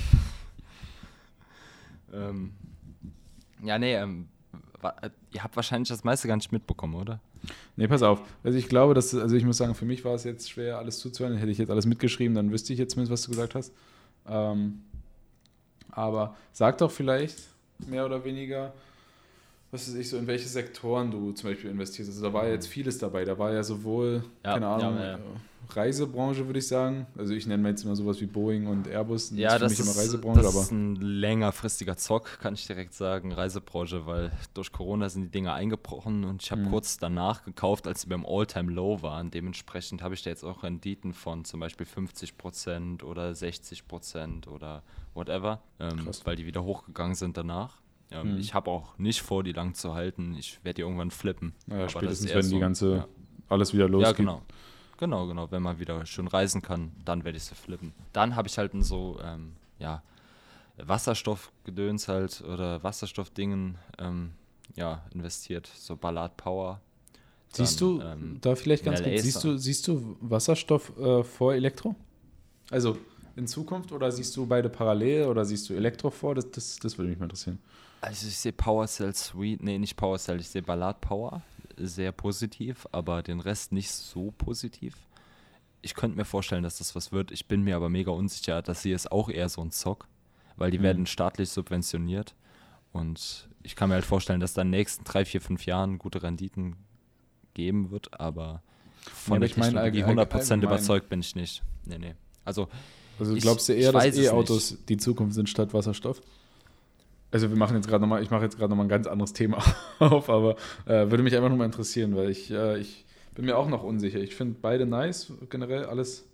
ähm, ja, nee, ähm, ihr habt wahrscheinlich das meiste gar nicht mitbekommen, oder? Nee, pass auf. Also ich glaube, dass, also ich muss sagen, für mich war es jetzt schwer, alles zuzuhören. Hätte ich jetzt alles mitgeschrieben, dann wüsste ich jetzt zumindest, was du gesagt hast. Ähm, aber sag doch vielleicht mehr oder weniger, was weiß ich, so in welche Sektoren du zum Beispiel investierst. Also da war ja jetzt vieles dabei. Da war ja sowohl, ja, keine Ahnung, ja, ja. Reisebranche, würde ich sagen. Also ich nenne mir jetzt immer sowas wie Boeing und Airbus. Das ja, ist das, ist, das ist ein längerfristiger Zock, kann ich direkt sagen, Reisebranche, weil durch Corona sind die Dinge eingebrochen und ich habe mhm. kurz danach gekauft, als sie beim All-Time-Low waren. Dementsprechend habe ich da jetzt auch Renditen von zum Beispiel 50% oder 60% oder whatever, ähm, weil die wieder hochgegangen sind danach. Ähm, mhm. Ich habe auch nicht vor, die lang zu halten. Ich werde die irgendwann flippen. Naja, spätestens, wenn so, die ganze, ja. alles wieder losgeht. Ja, genau. Genau, genau. Wenn man wieder schön reisen kann, dann werde ich sie flippen. Dann habe ich halt so, ähm, ja, Wasserstoffgedöns halt oder Wasserstoffdingen ähm, ja, investiert. So Ballard Power. Dann, siehst du, ähm, da vielleicht ganz kurz, siehst du, siehst du Wasserstoff äh, vor Elektro? Also in Zukunft oder siehst du beide parallel oder siehst du Elektro vor? Das, das, das würde mich mal interessieren. Also ich sehe Power Cell Suite, nee, nicht Power Cell, ich sehe Ballard Power sehr positiv, aber den Rest nicht so positiv. Ich könnte mir vorstellen, dass das was wird. Ich bin mir aber mega unsicher, dass sie ist auch eher so ein Zock, weil die mhm. werden staatlich subventioniert. Und ich kann mir halt vorstellen, dass da in den nächsten drei, vier, fünf Jahren gute Renditen geben wird, aber von ja, der Technologie meine, 100% allgemein. überzeugt bin ich nicht. Nee, nee. Also, also glaubst du eher, dass E-Autos die Zukunft sind statt Wasserstoff? Also wir machen jetzt gerade nochmal, ich mache jetzt gerade nochmal ein ganz anderes Thema auf, aber äh, würde mich einfach nur mal interessieren, weil ich, äh, ich bin mir auch noch unsicher. Ich finde beide nice, generell alles,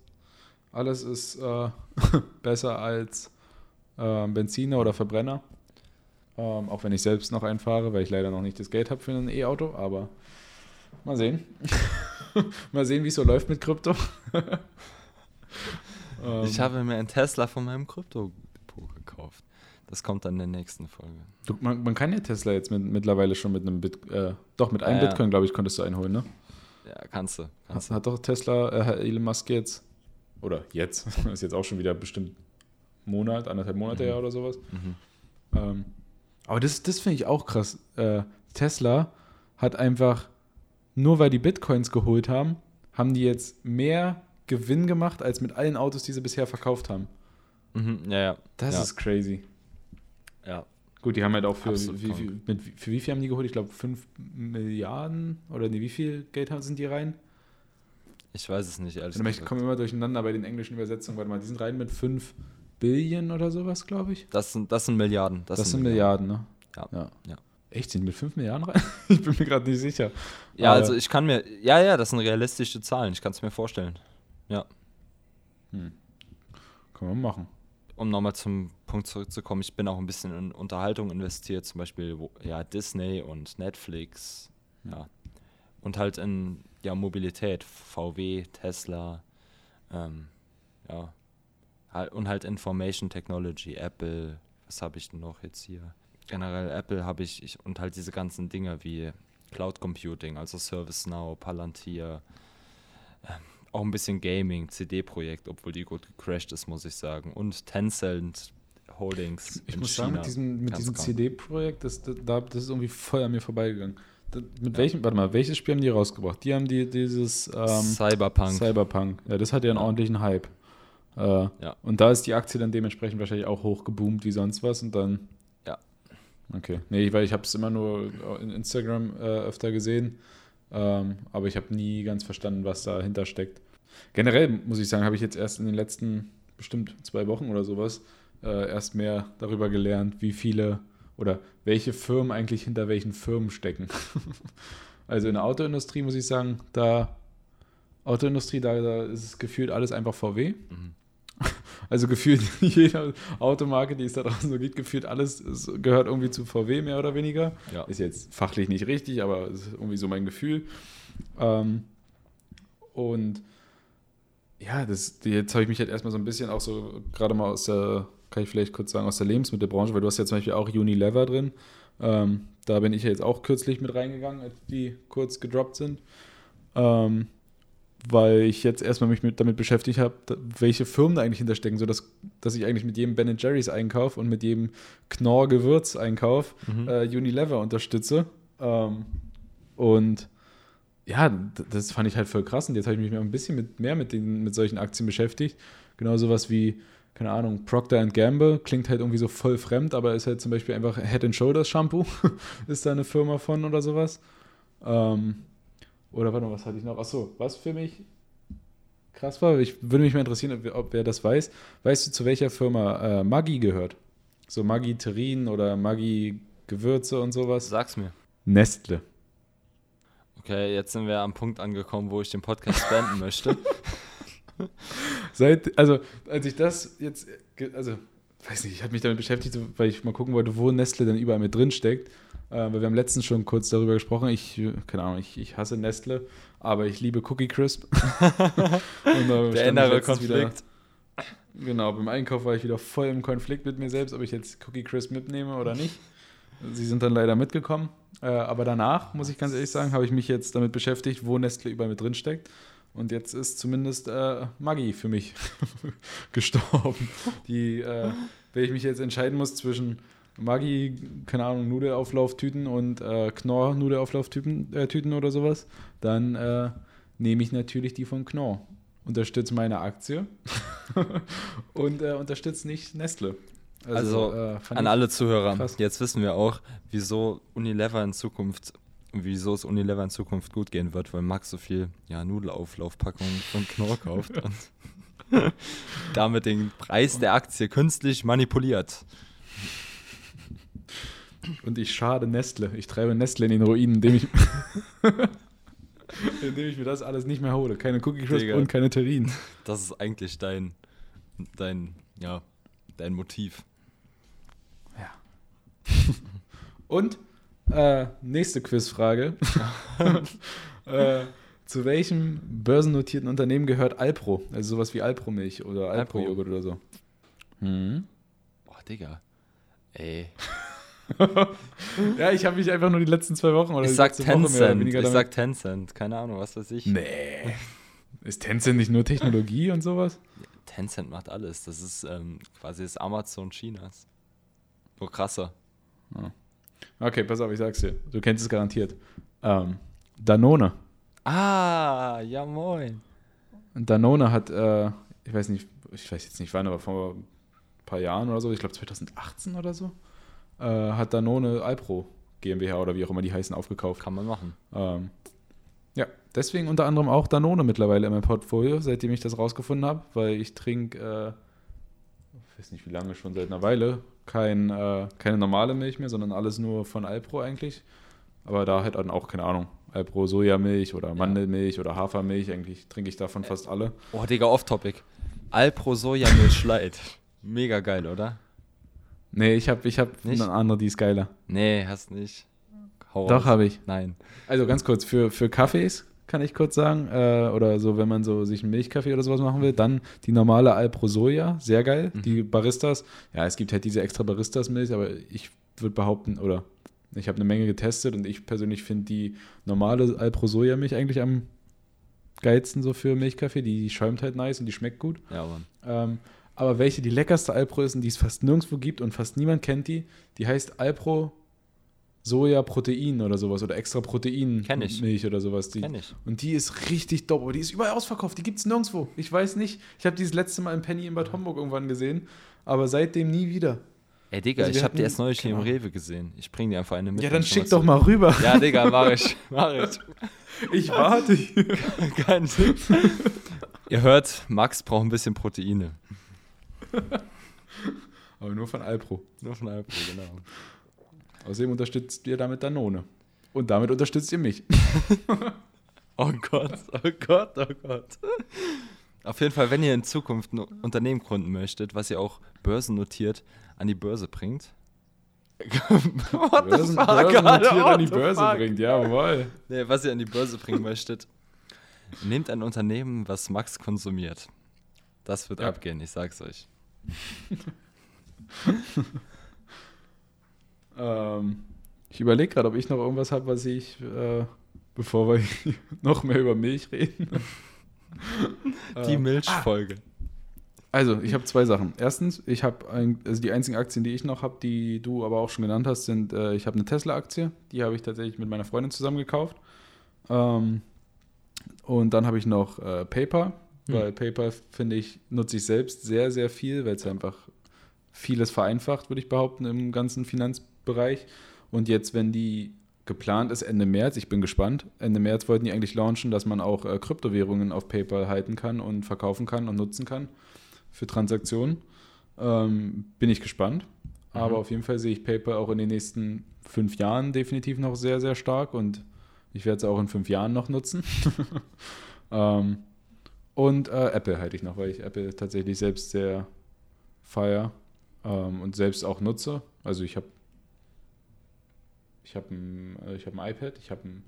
alles ist äh, besser als äh, Benziner oder Verbrenner. Ähm, auch wenn ich selbst noch einen fahre, weil ich leider noch nicht das Geld habe für ein E-Auto, aber mal sehen. mal sehen, wie es so läuft mit Krypto. ich habe mir einen Tesla von meinem gekauft. Das kommt dann in der nächsten Folge. Du, man, man, kann ja Tesla jetzt mit, mittlerweile schon mit einem Bit, äh, doch mit einem ja, Bitcoin, glaube ich, konntest du einholen, ne? Ja, kannst du. Kannst hat, hat, doch Tesla, äh, Elon Musk jetzt, oder jetzt, ist jetzt auch schon wieder bestimmt Monat, anderthalb Monate mhm. oder sowas. Mhm. Ähm, aber das, das finde ich auch krass. Äh, Tesla hat einfach, nur weil die Bitcoins geholt haben, haben die jetzt mehr Gewinn gemacht, als mit allen Autos, die sie bisher verkauft haben. Mhm, ja, ja. Das ja. ist crazy. Ja. Gut, die haben halt auch für, wie, wie, mit, für wie viel haben die geholt? Ich glaube 5 Milliarden oder nee, wie viel Geld sind die rein? Ich weiß es nicht, ehrlich gesagt. Ich komme immer durcheinander bei den englischen Übersetzungen. Warte mal, die sind rein mit 5 Billion oder sowas, glaube ich. Das sind, das sind Milliarden. Das, das sind Milliarden, Milliarden, ne? Ja. ja. ja. Echt, sind mit 5 Milliarden rein? ich bin mir gerade nicht sicher. Ja, Aber also ich kann mir, ja, ja, das sind realistische Zahlen, ich kann es mir vorstellen. Ja. Hm. Können wir machen. Um nochmal zum Punkt zurückzukommen, ich bin auch ein bisschen in Unterhaltung investiert, zum Beispiel ja, Disney und Netflix, ja. Und halt in ja, Mobilität, VW, Tesla, ähm, ja. Und halt Information Technology, Apple, was habe ich denn noch jetzt hier? Generell Apple habe ich, ich, und halt diese ganzen Dinge wie Cloud Computing, also ServiceNow, Palantir, ähm, auch ein bisschen Gaming, CD-Projekt, obwohl die gut gecrashed ist, muss ich sagen. Und Tencent Holdings. Ich, ich muss China. sagen, mit diesem, mit diesem CD-Projekt, das, das, das ist irgendwie voll an mir vorbeigegangen. Mit ja. welchem, warte mal, welches Spiel haben die rausgebracht? Die haben die dieses ähm, Cyberpunk. Cyberpunk. Ja, das hat ja einen ordentlichen Hype. Äh, ja. Und da ist die Aktie dann dementsprechend wahrscheinlich auch hochgeboomt wie sonst was und dann. Ja. Okay. Nee, weil ich habe es immer nur in Instagram äh, öfter gesehen, ähm, aber ich habe nie ganz verstanden, was dahinter steckt. Generell muss ich sagen, habe ich jetzt erst in den letzten bestimmt zwei Wochen oder sowas äh, erst mehr darüber gelernt, wie viele oder welche Firmen eigentlich hinter welchen Firmen stecken. also in der Autoindustrie muss ich sagen, da Autoindustrie, da, da ist es gefühlt alles einfach VW. Mhm. Also gefühlt jede Automarke, die es da draußen so gibt, gefühlt alles gehört irgendwie zu VW mehr oder weniger. Ja. Ist jetzt fachlich nicht richtig, aber ist irgendwie so mein Gefühl. Ähm, und ja, das, jetzt habe ich mich halt erstmal so ein bisschen auch so gerade mal aus der kann ich vielleicht kurz sagen, aus der Lebensmittelbranche, weil du hast ja zum Beispiel auch Unilever drin. Ähm, da bin ich ja jetzt auch kürzlich mit reingegangen, als die kurz gedroppt sind. Ähm, weil ich jetzt erstmal mich mit, damit beschäftigt habe, welche Firmen da eigentlich hinterstecken, sodass dass ich eigentlich mit jedem Ben Jerry's Einkauf und mit jedem Knorr Gewürz Einkauf mhm. äh, Unilever unterstütze. Ähm, und ja, das fand ich halt voll krass und jetzt habe ich mich ein bisschen mit, mehr mit, den, mit solchen Aktien beschäftigt. Genau sowas wie keine Ahnung, Procter Gamble klingt halt irgendwie so voll fremd, aber ist halt zum Beispiel einfach Head Shoulders Shampoo, ist da eine Firma von oder sowas. Ähm, oder warte mal, was hatte ich noch? Achso, was für mich krass war, ich würde mich mal interessieren, ob, ob wer das weiß. Weißt du, zu welcher Firma äh, Maggi gehört? So Maggi Terrin oder Maggi Gewürze und sowas? Sag's mir. Nestle. Okay, jetzt sind wir am Punkt angekommen, wo ich den Podcast beenden möchte. Seit, also, als ich das jetzt, also, weiß nicht, ich habe mich damit beschäftigt, weil ich mal gucken wollte, wo Nestle denn überall mit drin steckt. Äh, weil wir haben letztens schon kurz darüber gesprochen. Ich, keine Ahnung, ich, ich hasse Nestle, aber ich liebe Cookie Crisp. Der innere Konflikt. Wieder, genau, beim Einkauf war ich wieder voll im Konflikt mit mir selbst, ob ich jetzt Cookie Crisp mitnehme oder nicht. Sie sind dann leider mitgekommen. Äh, aber danach, muss ich ganz ehrlich sagen, habe ich mich jetzt damit beschäftigt, wo Nestle überall mit drin steckt. Und jetzt ist zumindest äh, Maggi für mich gestorben. Die, äh, wenn ich mich jetzt entscheiden muss zwischen Maggi, keine Ahnung, Nudelauflauftüten und äh, Knorr Nudelauflauftüten äh, Tüten oder sowas, dann äh, nehme ich natürlich die von Knorr. Unterstütze meine Aktie und äh, unterstütze nicht Nestle. Also, also äh, an alle Zuhörer, krass. jetzt wissen wir auch, wieso Unilever in Zukunft wieso es Unilever in Zukunft gut gehen wird, weil Max so viel ja, Nudelauflaufpackungen von Knorr kauft und damit den Preis der Aktie künstlich manipuliert. Und ich schade Nestle. Ich treibe Nestle in den Ruinen, indem ich, indem ich mir das alles nicht mehr hole. Keine Cookie Crisp und keine Terrin. Das ist eigentlich dein, dein, ja, dein Motiv. Ja. und äh, nächste Quizfrage. äh, zu welchem börsennotierten Unternehmen gehört Alpro? Also sowas wie Alpro-Milch oder Alpro-Joghurt oder so. Hm? Boah, Digga. Ey. Ja, ich habe mich einfach nur die letzten zwei Wochen oder ich sag Tencent. Ich sag Tencent. Keine Ahnung, was weiß ich. Nee. Ist Tencent nicht nur Technologie und sowas? Tencent macht alles. Das ist ähm, quasi das Amazon Chinas. Nur krasser. Ja. Okay, pass auf, ich sag's dir. Du kennst es garantiert. Ähm, Danone. Ah, ja moin. Danone hat, äh, ich weiß nicht, ich weiß jetzt nicht wann, aber vor ein paar Jahren oder so, ich glaube 2018 oder so, äh, hat Danone Alpro GmbH oder wie auch immer die heißen aufgekauft. Kann man machen. Ähm, Ja, deswegen unter anderem auch Danone mittlerweile in meinem Portfolio, seitdem ich das rausgefunden habe, weil ich trinke, äh, ich weiß nicht wie lange, schon seit einer Weile, kein, äh, keine normale Milch mehr, sondern alles nur von Alpro eigentlich. Aber da halt dann auch, keine Ahnung, Alpro Sojamilch oder Mandelmilch ja. oder Hafermilch, eigentlich trinke ich davon fast alle. Oh, Digga, off-topic. Alpro Sojamilch Light. Mega geil, oder? Nee, ich habe ich hab eine andere, die ist geiler. Nee, hast nicht. Hau Doch, habe ich. Nein. Also ganz kurz, für, für Kaffees kann ich kurz sagen, äh, oder so, wenn man so sich einen Milchkaffee oder sowas machen will, dann die normale Alpro Soja, sehr geil. Mhm. Die Baristas, ja, es gibt halt diese extra Baristas-Milch, aber ich würde behaupten, oder ich habe eine Menge getestet und ich persönlich finde die normale Alpro Soja Milch eigentlich am geilsten so für Milchkaffee. Die schäumt halt nice und die schmeckt gut. Ja, Mann. Ähm, aber welche die leckerste Alpro ist und die es fast nirgendwo gibt und fast niemand kennt die, die heißt Alpro Soja-Protein oder sowas oder extra Protein. Milch oder sowas. Die. Kenn ich. Und die ist richtig dope, aber die ist überall ausverkauft, die gibt es nirgendwo. Ich weiß nicht, ich habe die das letzte Mal im Penny in Bad Homburg irgendwann gesehen, aber seitdem nie wieder. Ey, Digga, also ich habe die erst neulich hier im Rewe gesehen. Ich bring dir einfach eine mit. Ja, dann schick doch mal rüber. Ja, Digga, mach ich. Mach ich. Ich warte. Kein Sinn. Ihr hört, Max braucht ein bisschen Proteine. Aber nur von Alpro. Nur von Alpro, genau. Außerdem unterstützt ihr damit Danone. Und damit unterstützt ihr mich. oh Gott, oh Gott, oh Gott. Auf jeden Fall, wenn ihr in Zukunft ein Unternehmen gründen möchtet, was ihr auch börsennotiert an die Börse bringt. What Börsen, the börsennotiert an die Börse fuck? bringt, jawohl. Nee, was ihr an die Börse bringen möchtet, nehmt ein Unternehmen, was Max konsumiert. Das wird ja. abgehen, ich sag's euch. Ähm, ich überlege gerade, ob ich noch irgendwas habe, was ich, äh, bevor wir noch mehr über Milch reden. Die ähm, Milchfolge. Ah. Also, ich habe zwei Sachen. Erstens, ich habe also die einzigen Aktien, die ich noch habe, die du aber auch schon genannt hast, sind, äh, ich habe eine Tesla-Aktie, die habe ich tatsächlich mit meiner Freundin zusammen gekauft. Ähm, und dann habe ich noch äh, Paper, hm. weil Paper, finde ich, nutze ich selbst sehr, sehr viel, weil es einfach vieles vereinfacht, würde ich behaupten, im ganzen Finanzbereich. Und jetzt, wenn die geplant ist Ende März, ich bin gespannt. Ende März wollten die eigentlich launchen, dass man auch äh, Kryptowährungen auf PayPal halten kann und verkaufen kann und nutzen kann für Transaktionen. Ähm, bin ich gespannt. Mhm. Aber auf jeden Fall sehe ich PayPal auch in den nächsten fünf Jahren definitiv noch sehr, sehr stark und ich werde es auch in fünf Jahren noch nutzen. ähm, und äh, Apple halte ich noch, weil ich Apple tatsächlich selbst sehr feier ähm, und selbst auch nutze. Also ich habe ich habe ein, äh, hab ein iPad, ich habe ein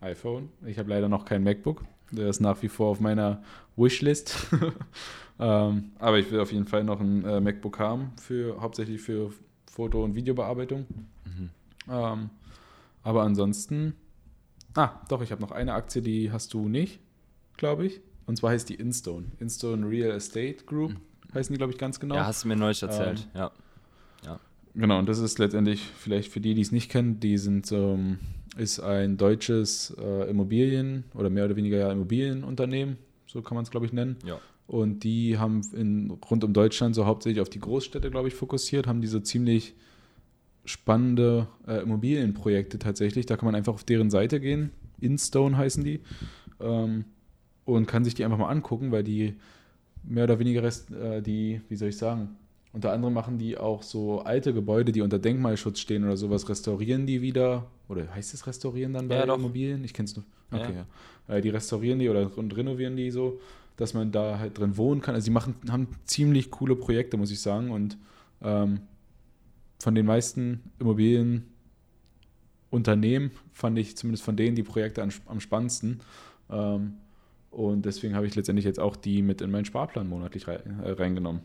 iPhone, ich habe leider noch kein MacBook. Der ist nach wie vor auf meiner Wishlist. ähm, aber ich will auf jeden Fall noch ein äh, MacBook haben, für, hauptsächlich für Foto- und Videobearbeitung. Mhm. Ähm, aber ansonsten, ah, doch, ich habe noch eine Aktie, die hast du nicht, glaube ich. Und zwar heißt die Instone. Instone Real Estate Group mhm. heißen die, glaube ich, ganz genau. Ja, hast du mir neulich erzählt, ähm, ja. ja. Genau, und das ist letztendlich, vielleicht für die, die es nicht kennen, die sind, ähm, ist ein deutsches äh, Immobilien- oder mehr oder weniger ja Immobilienunternehmen, so kann man es, glaube ich, nennen. Ja. Und die haben in, rund um Deutschland so hauptsächlich auf die Großstädte, glaube ich, fokussiert, haben diese ziemlich spannende äh, Immobilienprojekte tatsächlich. Da kann man einfach auf deren Seite gehen. Instone heißen die. Ähm, und kann sich die einfach mal angucken, weil die mehr oder weniger Rest, äh, die, wie soll ich sagen, unter anderem machen die auch so alte Gebäude, die unter Denkmalschutz stehen oder sowas, restaurieren die wieder. Oder heißt es restaurieren dann bei ja, Immobilien? Ich kenne es nur. Okay, ja. ja. Äh, die restaurieren die oder und renovieren die so, dass man da halt drin wohnen kann. Also die machen, haben ziemlich coole Projekte, muss ich sagen. Und ähm, von den meisten Immobilienunternehmen fand ich zumindest von denen die Projekte am, am spannendsten. Ähm, und deswegen habe ich letztendlich jetzt auch die mit in meinen Sparplan monatlich rein, äh, reingenommen.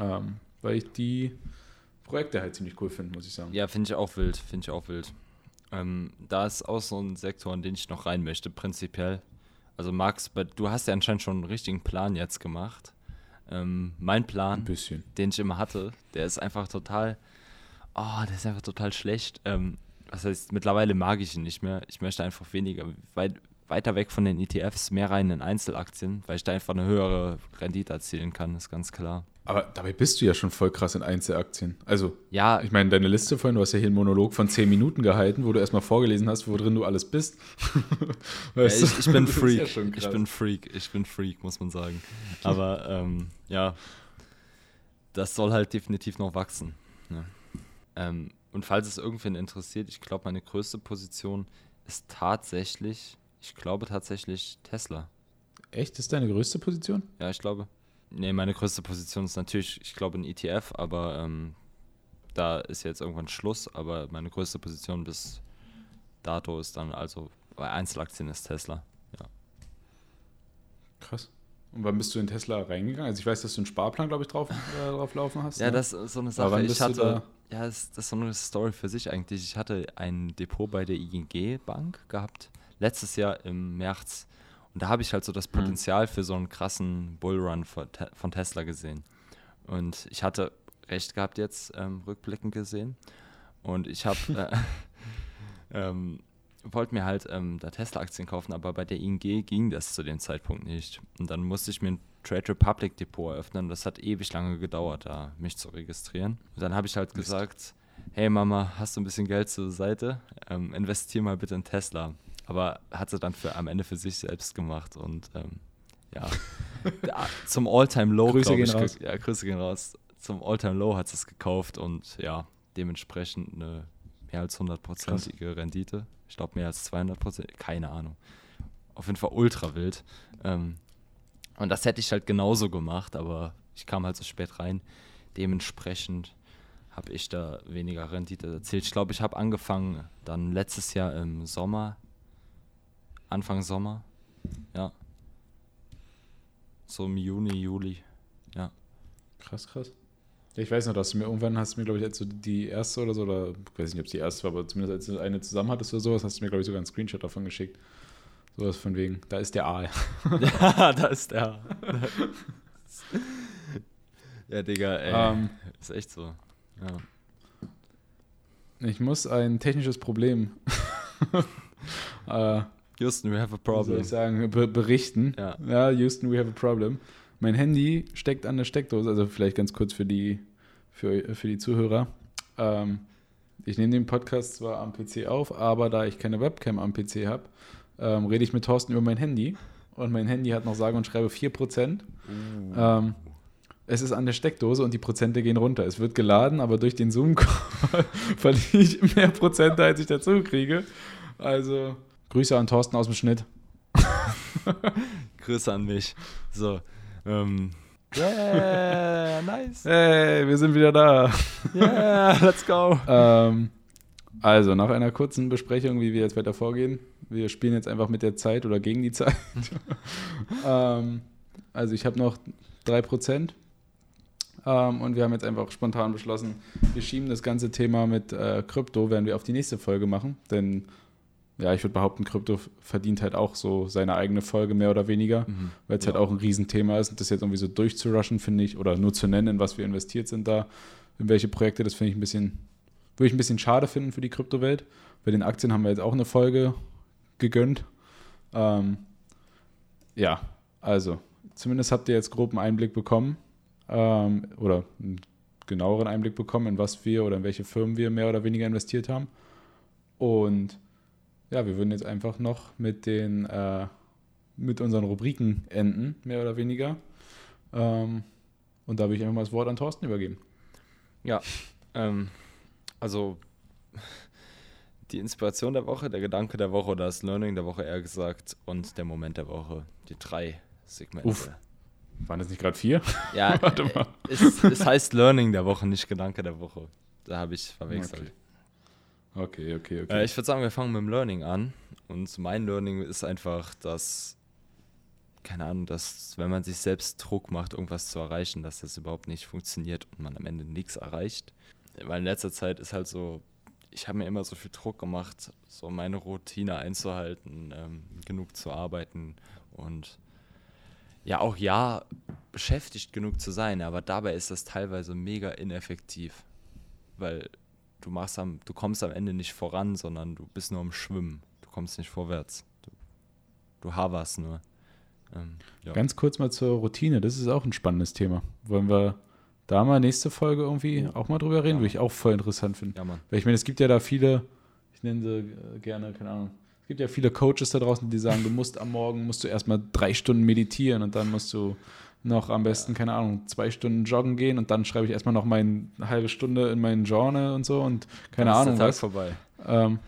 Ähm, weil ich die Projekte halt ziemlich cool finde, muss ich sagen. Ja, finde ich auch wild, finde ich auch wild. Ähm, da ist auch so ein Sektor, in den ich noch rein möchte, prinzipiell. Also Max, du hast ja anscheinend schon einen richtigen Plan jetzt gemacht. Ähm, mein Plan, den ich immer hatte, der ist einfach total, oh, der ist einfach total schlecht. Ähm, das heißt, mittlerweile mag ich ihn nicht mehr. Ich möchte einfach weniger, weit, weiter weg von den ETFs, mehr rein in Einzelaktien, weil ich da einfach eine höhere Rendite erzielen kann, ist ganz klar. Aber dabei bist du ja schon voll krass in Einzelaktien. Also, ja. ich meine, deine Liste vorhin, du hast ja hier einen Monolog von zehn Minuten gehalten, wo du erstmal vorgelesen hast, wo drin du alles bist. weißt ja, ich, ich, bin Freak. Ja ich bin Freak. Ich bin Freak, muss man sagen. Aber ähm, ja, das soll halt definitiv noch wachsen. Ne? Ähm, und falls es irgendwen interessiert, ich glaube, meine größte Position ist tatsächlich, ich glaube tatsächlich Tesla. Echt? Das ist deine größte Position? Ja, ich glaube. Nee, meine größte Position ist natürlich, ich glaube, ein ETF, aber ähm, da ist jetzt irgendwann Schluss. Aber meine größte Position bis dato ist dann also bei Einzelaktien ist Tesla. Ja. Krass. Und wann bist du in Tesla reingegangen? Also ich weiß, dass du einen Sparplan, glaube ich, drauf, äh, drauf laufen hast. Ja, ne? das ist so eine Sache. ich hatte, ja, das, das, ist so eine Story für sich eigentlich. Ich hatte ein Depot bei der ING Bank gehabt, letztes Jahr im März. Und da habe ich halt so das mhm. Potenzial für so einen krassen Bullrun von Tesla gesehen. Und ich hatte recht gehabt jetzt, ähm, rückblickend gesehen. Und ich habe, äh, ähm, wollte mir halt ähm, da Tesla-Aktien kaufen, aber bei der ING ging das zu dem Zeitpunkt nicht. Und dann musste ich mir ein Trade Republic Depot eröffnen. Das hat ewig lange gedauert, da mich zu registrieren. Und dann habe ich halt Mist. gesagt, hey Mama, hast du ein bisschen Geld zur Seite? Ähm, investier mal bitte in Tesla. Aber hat sie dann für, am Ende für sich selbst gemacht und ähm, ja, zum All-Time Low, glaube ich. Raus. Ja, Grüße gehen raus. Zum All-Time Low hat sie es gekauft und ja, dementsprechend eine mehr als 100%ige Rendite. Ich glaube mehr als 200%, keine Ahnung. Auf jeden Fall ultra wild. Ähm, und das hätte ich halt genauso gemacht, aber ich kam halt so spät rein. Dementsprechend habe ich da weniger Rendite erzielt. Ich glaube, ich habe angefangen dann letztes Jahr im Sommer Anfang Sommer. Ja. So im Juni, Juli. Ja. Krass, krass. Ich weiß noch, dass du mir irgendwann hast du mir, glaube ich, als du die erste oder so, oder ich weiß nicht, ob es die erste war, aber zumindest als du eine zusammen hattest oder sowas, hast du mir, glaube ich, sogar einen Screenshot davon geschickt. Sowas von wegen, da ist der A. ja, da ist der A. ja, Digga, ey. Um, ähm. ist echt so. Ja. Ich muss ein technisches Problem äh, Houston, we have a problem. Soll ich sagen, be berichten. Ja. ja, Houston, we have a problem. Mein Handy steckt an der Steckdose, also vielleicht ganz kurz für die, für, für die Zuhörer. Ähm, ich nehme den Podcast zwar am PC auf, aber da ich keine Webcam am PC habe, ähm, rede ich mit Thorsten über mein Handy. Und mein Handy hat noch sage und schreibe 4%. Uh. Ähm, es ist an der Steckdose und die Prozente gehen runter. Es wird geladen, aber durch den Zoom-Call verliere ich mehr Prozente, als ich dazu kriege. Also Grüße an Thorsten aus dem Schnitt. Grüße an mich. So. Ähm. Yeah, nice. Hey, wir sind wieder da. Yeah, let's go. ähm, also, nach einer kurzen Besprechung, wie wir jetzt weiter vorgehen. Wir spielen jetzt einfach mit der Zeit oder gegen die Zeit. ähm, also, ich habe noch 3%. Ähm, und wir haben jetzt einfach spontan beschlossen, wir schieben das ganze Thema mit äh, Krypto, werden wir auf die nächste Folge machen. Denn ja, ich würde behaupten, Krypto verdient halt auch so seine eigene Folge mehr oder weniger, mhm. weil es halt ja. halt auch ein Riesenthema ist. Und das jetzt irgendwie so durchzurushen, finde ich, oder nur zu nennen, in was wir investiert sind da, in welche Projekte, das finde ich ein bisschen, würde ich ein bisschen schade finden für die Kryptowelt. Bei den Aktien haben wir jetzt auch eine Folge gegönnt. Ähm, ja, also, zumindest habt ihr jetzt grob einen Einblick bekommen ähm, oder einen genaueren Einblick bekommen, in was wir oder in welche Firmen wir mehr oder weniger investiert haben. Und ja, wir würden jetzt einfach noch mit den äh, mit unseren Rubriken enden, mehr oder weniger. Ähm, und da will ich einfach mal das Wort an Thorsten übergeben. Ja, ähm, also die Inspiration der Woche, der Gedanke der Woche, das Learning der Woche eher gesagt und der Moment der Woche. Die drei Segmente. Uff. Waren das nicht gerade vier? Ja, Warte mal. Es, es, heißt Learning der Woche, nicht Gedanke der Woche. Da habe ich verwechselt. Okay. Okay, okay, okay. Äh, ich würde sagen, wir fangen mit dem Learning an. Und mein Learning ist einfach, dass, keine Ahnung, dass wenn man sich selbst Druck macht, irgendwas zu erreichen, dass das überhaupt nicht funktioniert und man am Ende nichts erreicht. Weil in letzter Zeit ist halt so, ich habe mir immer so viel Druck gemacht, so meine Routine einzuhalten, ähm, genug zu arbeiten und ja, auch ja, beschäftigt genug zu sein, aber dabei ist das teilweise mega ineffektiv. Weil du machst am, du kommst am Ende nicht voran, sondern du bist nur am Schwimmen. Du kommst nicht vorwärts. Du, du haverst nur. Ähm, ja. Ganz kurz mal zur Routine, das ist auch ein spannendes Thema. Wollen wir, da mal nächste Folge irgendwie auch mal drüber reden, ja. würde ich auch voll interessant finden. Ja, Mann. Weil ich meine, es gibt ja da viele, ich nenne sie äh, gerne, keine Ahnung, es gibt ja viele Coaches da draußen, die sagen, du musst am Morgen, musst du erstmal drei Stunden meditieren und dann musst du noch am besten, keine Ahnung, zwei Stunden joggen gehen und dann schreibe ich erstmal noch meine halbe Stunde in meinen Journal und so und keine dann Ahnung ist der Tag was. vorbei. Ähm,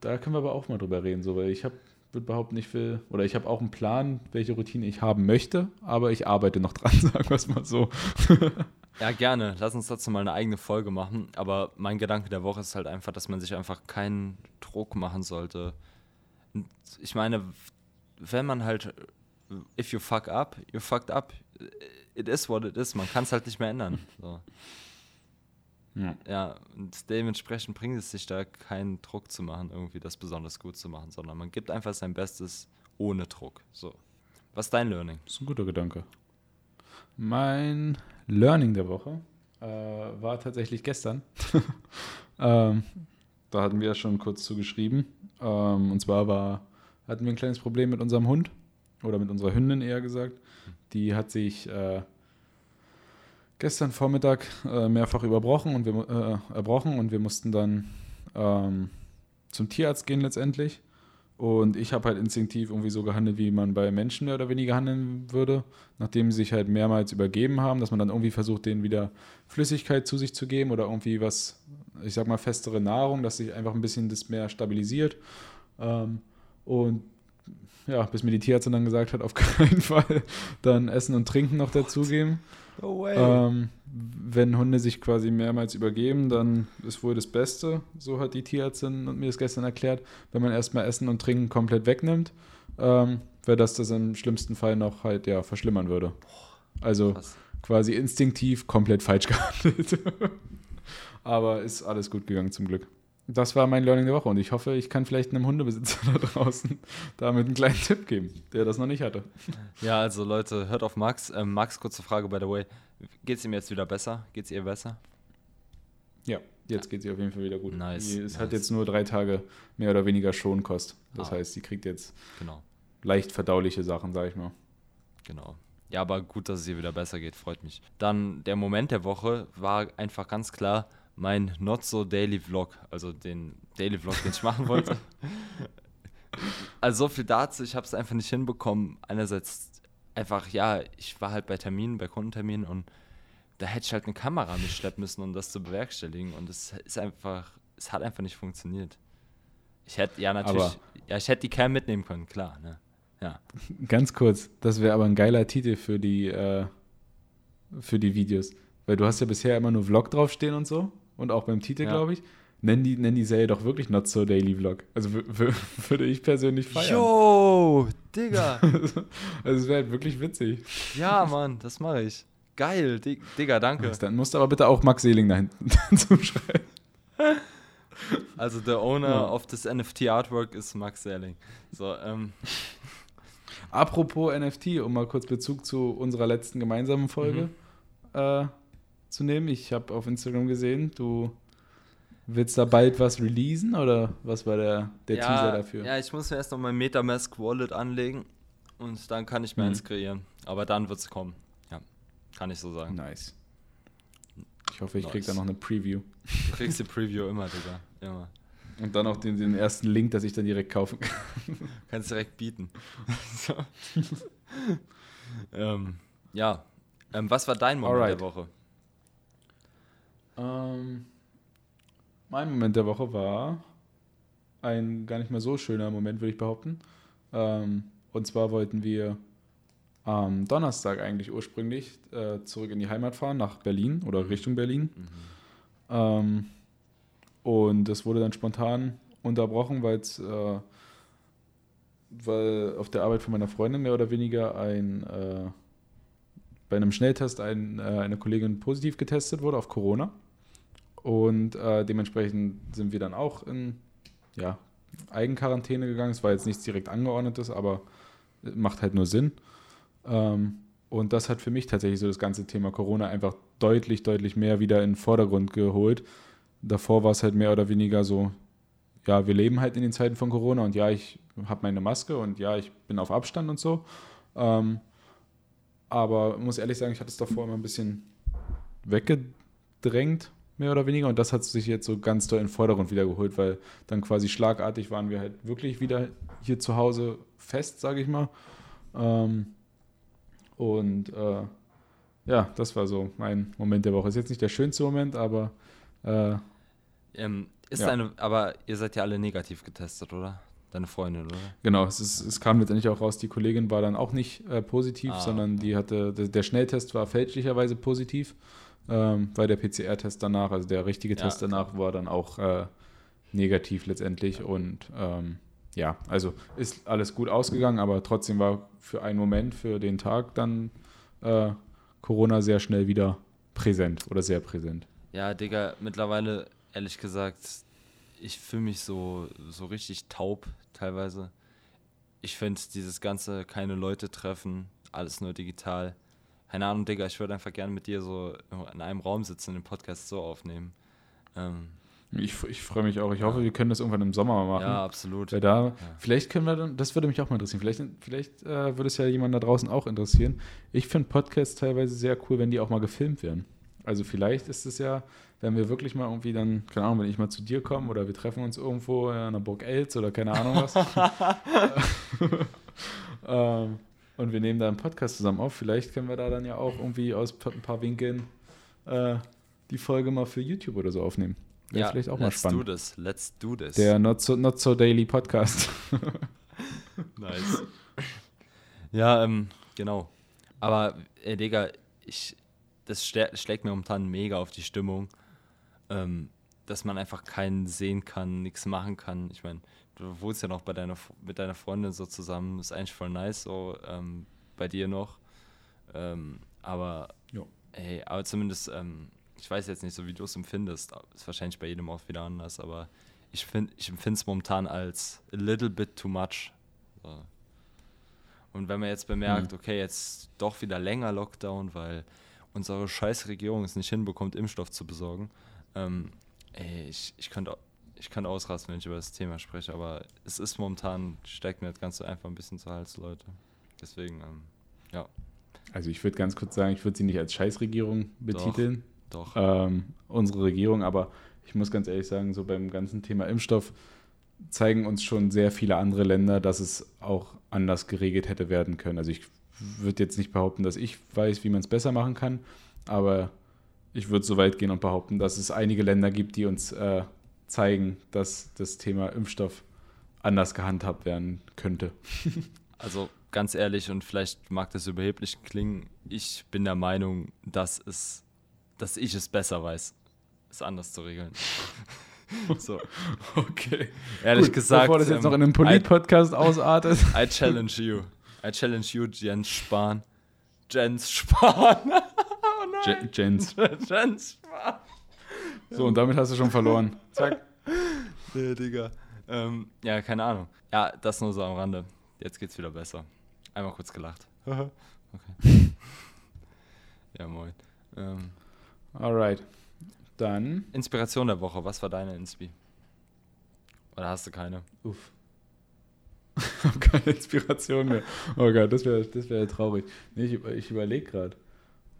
da können wir aber auch mal drüber reden, so, weil ich habe würde behaupten, ich will, oder ich habe auch einen Plan, welche Routine ich haben möchte, aber ich arbeite noch dran, sagen wir es mal so. ja, gerne. Lass uns dazu mal eine eigene Folge machen. Aber mein Gedanke der Woche ist halt einfach, dass man sich einfach keinen Druck machen sollte. Ich meine, wenn man halt, if you fuck up, you fucked up. It is what it is. Man kann es halt nicht mehr ändern. So. Ja. ja, und dementsprechend bringt es sich da keinen Druck zu machen, irgendwie das besonders gut zu machen, sondern man gibt einfach sein Bestes ohne Druck. So. Was ist dein Learning? Das ist ein guter Gedanke. Mein Learning der Woche äh, war tatsächlich gestern. ähm, da hatten wir ja schon kurz zugeschrieben. Ähm, und zwar war, hatten wir ein kleines Problem mit unserem Hund oder mit unserer Hündin eher gesagt. Die hat sich äh, gestern Vormittag äh, mehrfach überbrochen und wir, äh, erbrochen und wir mussten dann ähm, zum Tierarzt gehen letztendlich. Und ich habe halt instinktiv irgendwie so gehandelt, wie man bei Menschen mehr oder weniger handeln würde, nachdem sie sich halt mehrmals übergeben haben, dass man dann irgendwie versucht, denen wieder Flüssigkeit zu sich zu geben oder irgendwie was, ich sag mal, festere Nahrung, dass sich einfach ein bisschen das mehr stabilisiert. Ähm, und ja, bis mir die Tierärztin dann gesagt hat, auf keinen Fall dann Essen und Trinken noch dazugeben. No. Ähm, wenn Hunde sich quasi mehrmals übergeben, dann ist wohl das Beste, so hat die Tierärztin mir das gestern erklärt, wenn man erstmal Essen und Trinken komplett wegnimmt, ähm, weil das das im schlimmsten Fall noch halt ja verschlimmern würde. Also Krass. quasi instinktiv komplett falsch gehandelt. Aber ist alles gut gegangen zum Glück. Das war mein Learning der Woche und ich hoffe, ich kann vielleicht einem Hundebesitzer da draußen damit einen kleinen Tipp geben, der das noch nicht hatte. Ja, also Leute, hört auf Max. Ähm, Max, kurze Frage, by the way. Geht es ihm jetzt wieder besser? Geht es ihr besser? Ja, jetzt geht es ihr auf jeden Fall wieder gut. Nice. Es nice. hat jetzt nur drei Tage mehr oder weniger Schonkost. Das ah. heißt, sie kriegt jetzt genau. leicht verdauliche Sachen, sag ich mal. Genau. Ja, aber gut, dass es ihr wieder besser geht, freut mich. Dann der Moment der Woche war einfach ganz klar, mein Not So Daily Vlog, also den Daily Vlog, den ich machen wollte. also so viel dazu, ich habe es einfach nicht hinbekommen. Einerseits einfach, ja, ich war halt bei Terminen, bei Kundenterminen und da hätte ich halt eine Kamera mitschleppen müssen, um das zu bewerkstelligen und es ist einfach, es hat einfach nicht funktioniert. Ich hätte, ja natürlich, aber ja, ich hätte die Cam mitnehmen können, klar, ne? Ja. Ganz kurz, das wäre aber ein geiler Titel für die, äh, für die Videos. Weil du hast ja bisher immer nur Vlog draufstehen und so und auch beim Titel, ja. glaube ich. Nenn die, nenn die Serie doch wirklich Not So Daily Vlog. Also würde ich persönlich feiern. Yo, Digga. also es wäre halt wirklich witzig. Ja, Mann, das mache ich. Geil, Digga, danke. Dann musst du aber bitte auch Max Seeling da hinten zuschreiben. Also der Owner ja. of this NFT Artwork ist Max Seeling. So, ähm. Apropos NFT, um mal kurz Bezug zu unserer letzten gemeinsamen Folge mhm. äh, zu nehmen. Ich habe auf Instagram gesehen, du willst da bald was releasen oder was war der, der ja, Teaser dafür? Ja, ich muss mir erst noch mein Metamask Wallet anlegen und dann kann ich mir mhm. eins kreieren. Aber dann wird es kommen. Ja, kann ich so sagen. Nice. Ich hoffe, ich nice. krieg da noch eine Preview. Du kriegst die Preview immer, Digga. Immer. Und dann auch den, den ersten Link, dass ich dann direkt kaufen kann. Kannst direkt bieten. ähm, ja. Ähm, was war dein Moment Alright. der Woche? Ähm, mein Moment der Woche war ein gar nicht mehr so schöner Moment, würde ich behaupten. Ähm, und zwar wollten wir am Donnerstag eigentlich ursprünglich äh, zurück in die Heimat fahren, nach Berlin oder Richtung Berlin. Mhm. Ähm, und das wurde dann spontan unterbrochen, weil äh, weil auf der Arbeit von meiner Freundin mehr oder weniger ein äh, bei einem Schnelltest ein, äh, eine Kollegin positiv getestet wurde auf Corona. Und äh, dementsprechend sind wir dann auch in ja, Eigenquarantäne gegangen. Es war jetzt nichts direkt angeordnetes, aber macht halt nur Sinn. Ähm, und das hat für mich tatsächlich so das ganze Thema Corona einfach deutlich, deutlich mehr wieder in den Vordergrund geholt. Davor war es halt mehr oder weniger so, ja, wir leben halt in den Zeiten von Corona und ja, ich habe meine Maske und ja, ich bin auf Abstand und so. Ähm, aber muss ehrlich sagen, ich hatte es davor immer ein bisschen weggedrängt, mehr oder weniger. Und das hat sich jetzt so ganz doll in den Vordergrund wieder geholt, weil dann quasi schlagartig waren wir halt wirklich wieder hier zu Hause fest, sage ich mal. Ähm, und äh, ja, das war so mein Moment der Woche. Ist jetzt nicht der schönste Moment, aber. Äh, ähm, ist ja. eine, aber ihr seid ja alle negativ getestet, oder? Deine Freundin, oder? Genau, es, ist, es kam letztendlich auch raus, die Kollegin war dann auch nicht äh, positiv, ah, sondern die hatte, der Schnelltest war fälschlicherweise positiv, ähm, weil der PCR-Test danach, also der richtige Test ja, danach, war dann auch äh, negativ letztendlich. Ja. Und ähm, ja, also ist alles gut ausgegangen, aber trotzdem war für einen Moment, für den Tag dann äh, Corona sehr schnell wieder präsent oder sehr präsent. Ja, Digga, mittlerweile, ehrlich gesagt, ich fühle mich so, so richtig taub teilweise. Ich finde dieses ganze keine Leute treffen, alles nur digital. Keine Ahnung, Digga, ich würde einfach gerne mit dir so in einem Raum sitzen und den Podcast so aufnehmen. Ähm, ich, ich freue mich auch. Ich hoffe, wir können das irgendwann im Sommer machen. Ja, absolut. Weil da, ja. vielleicht können wir dann, das würde mich auch mal interessieren. Vielleicht, vielleicht äh, würde es ja jemand da draußen auch interessieren. Ich finde Podcasts teilweise sehr cool, wenn die auch mal gefilmt werden. Also vielleicht ist es ja, wenn wir wirklich mal irgendwie dann, keine Ahnung, wenn ich mal zu dir komme oder wir treffen uns irgendwo in einer Burg Els oder keine Ahnung was. ähm, und wir nehmen da einen Podcast zusammen auf. Vielleicht können wir da dann ja auch irgendwie aus ein paar Winkeln äh, die Folge mal für YouTube oder so aufnehmen. Wäre ja, vielleicht auch mal spannend. Let's do this. Let's do this. Der Not So, Not so Daily Podcast. nice. Ja, ähm, genau. Aber, ey, Digga, ich, das schlägt mir momentan mega auf die Stimmung, ähm, dass man einfach keinen sehen kann, nichts machen kann. Ich meine, du wohnst ja noch bei deiner, mit deiner Freundin so zusammen, ist eigentlich voll nice, so ähm, bei dir noch. Ähm, aber, jo. ey, aber zumindest, ähm, ich weiß jetzt nicht so, wie du es empfindest, ist wahrscheinlich bei jedem auch wieder anders, aber ich, ich empfinde es momentan als a little bit too much. So. Und wenn man jetzt bemerkt, mhm. okay, jetzt doch wieder länger Lockdown, weil unsere scheiß Regierung es nicht hinbekommt, Impfstoff zu besorgen, ähm, ey, ich, ich könnte ich könnte ausrasten, wenn ich über das Thema spreche, aber es ist momentan, steigt mir das Ganze einfach ein bisschen zu Hals, Leute. Deswegen, ähm, ja. Also ich würde ganz kurz sagen, ich würde sie nicht als Scheißregierung betiteln. Doch. Ähm, unsere Regierung, aber ich muss ganz ehrlich sagen, so beim ganzen Thema Impfstoff zeigen uns schon sehr viele andere Länder, dass es auch anders geregelt hätte werden können. Also ich würde jetzt nicht behaupten, dass ich weiß, wie man es besser machen kann, aber ich würde so weit gehen und behaupten, dass es einige Länder gibt, die uns äh, zeigen, dass das Thema Impfstoff anders gehandhabt werden könnte. Also ganz ehrlich und vielleicht mag das überheblich klingen, ich bin der Meinung, dass es dass ich es besser weiß, es anders zu regeln. so. Okay. Ehrlich Gut, gesagt. Bevor das jetzt ähm, noch in einem Polit-Podcast ausartet. I challenge you. I challenge you, Jens Spahn. Jens Spahn. oh nein. Jens. Jens Spahn. So, und damit hast du schon verloren. Zack. Nee, Digga. Ähm, ja, keine Ahnung. Ja, das nur so am Rande. Jetzt geht's wieder besser. Einmal kurz gelacht. okay. ja, moin. Ähm, Alright. Dann. Inspiration der Woche. Was war deine Inspi? Oder hast du keine? Uff. ich habe keine Inspiration mehr. Oh Gott, das wäre das wär traurig. Nee, ich, ich überlege gerade.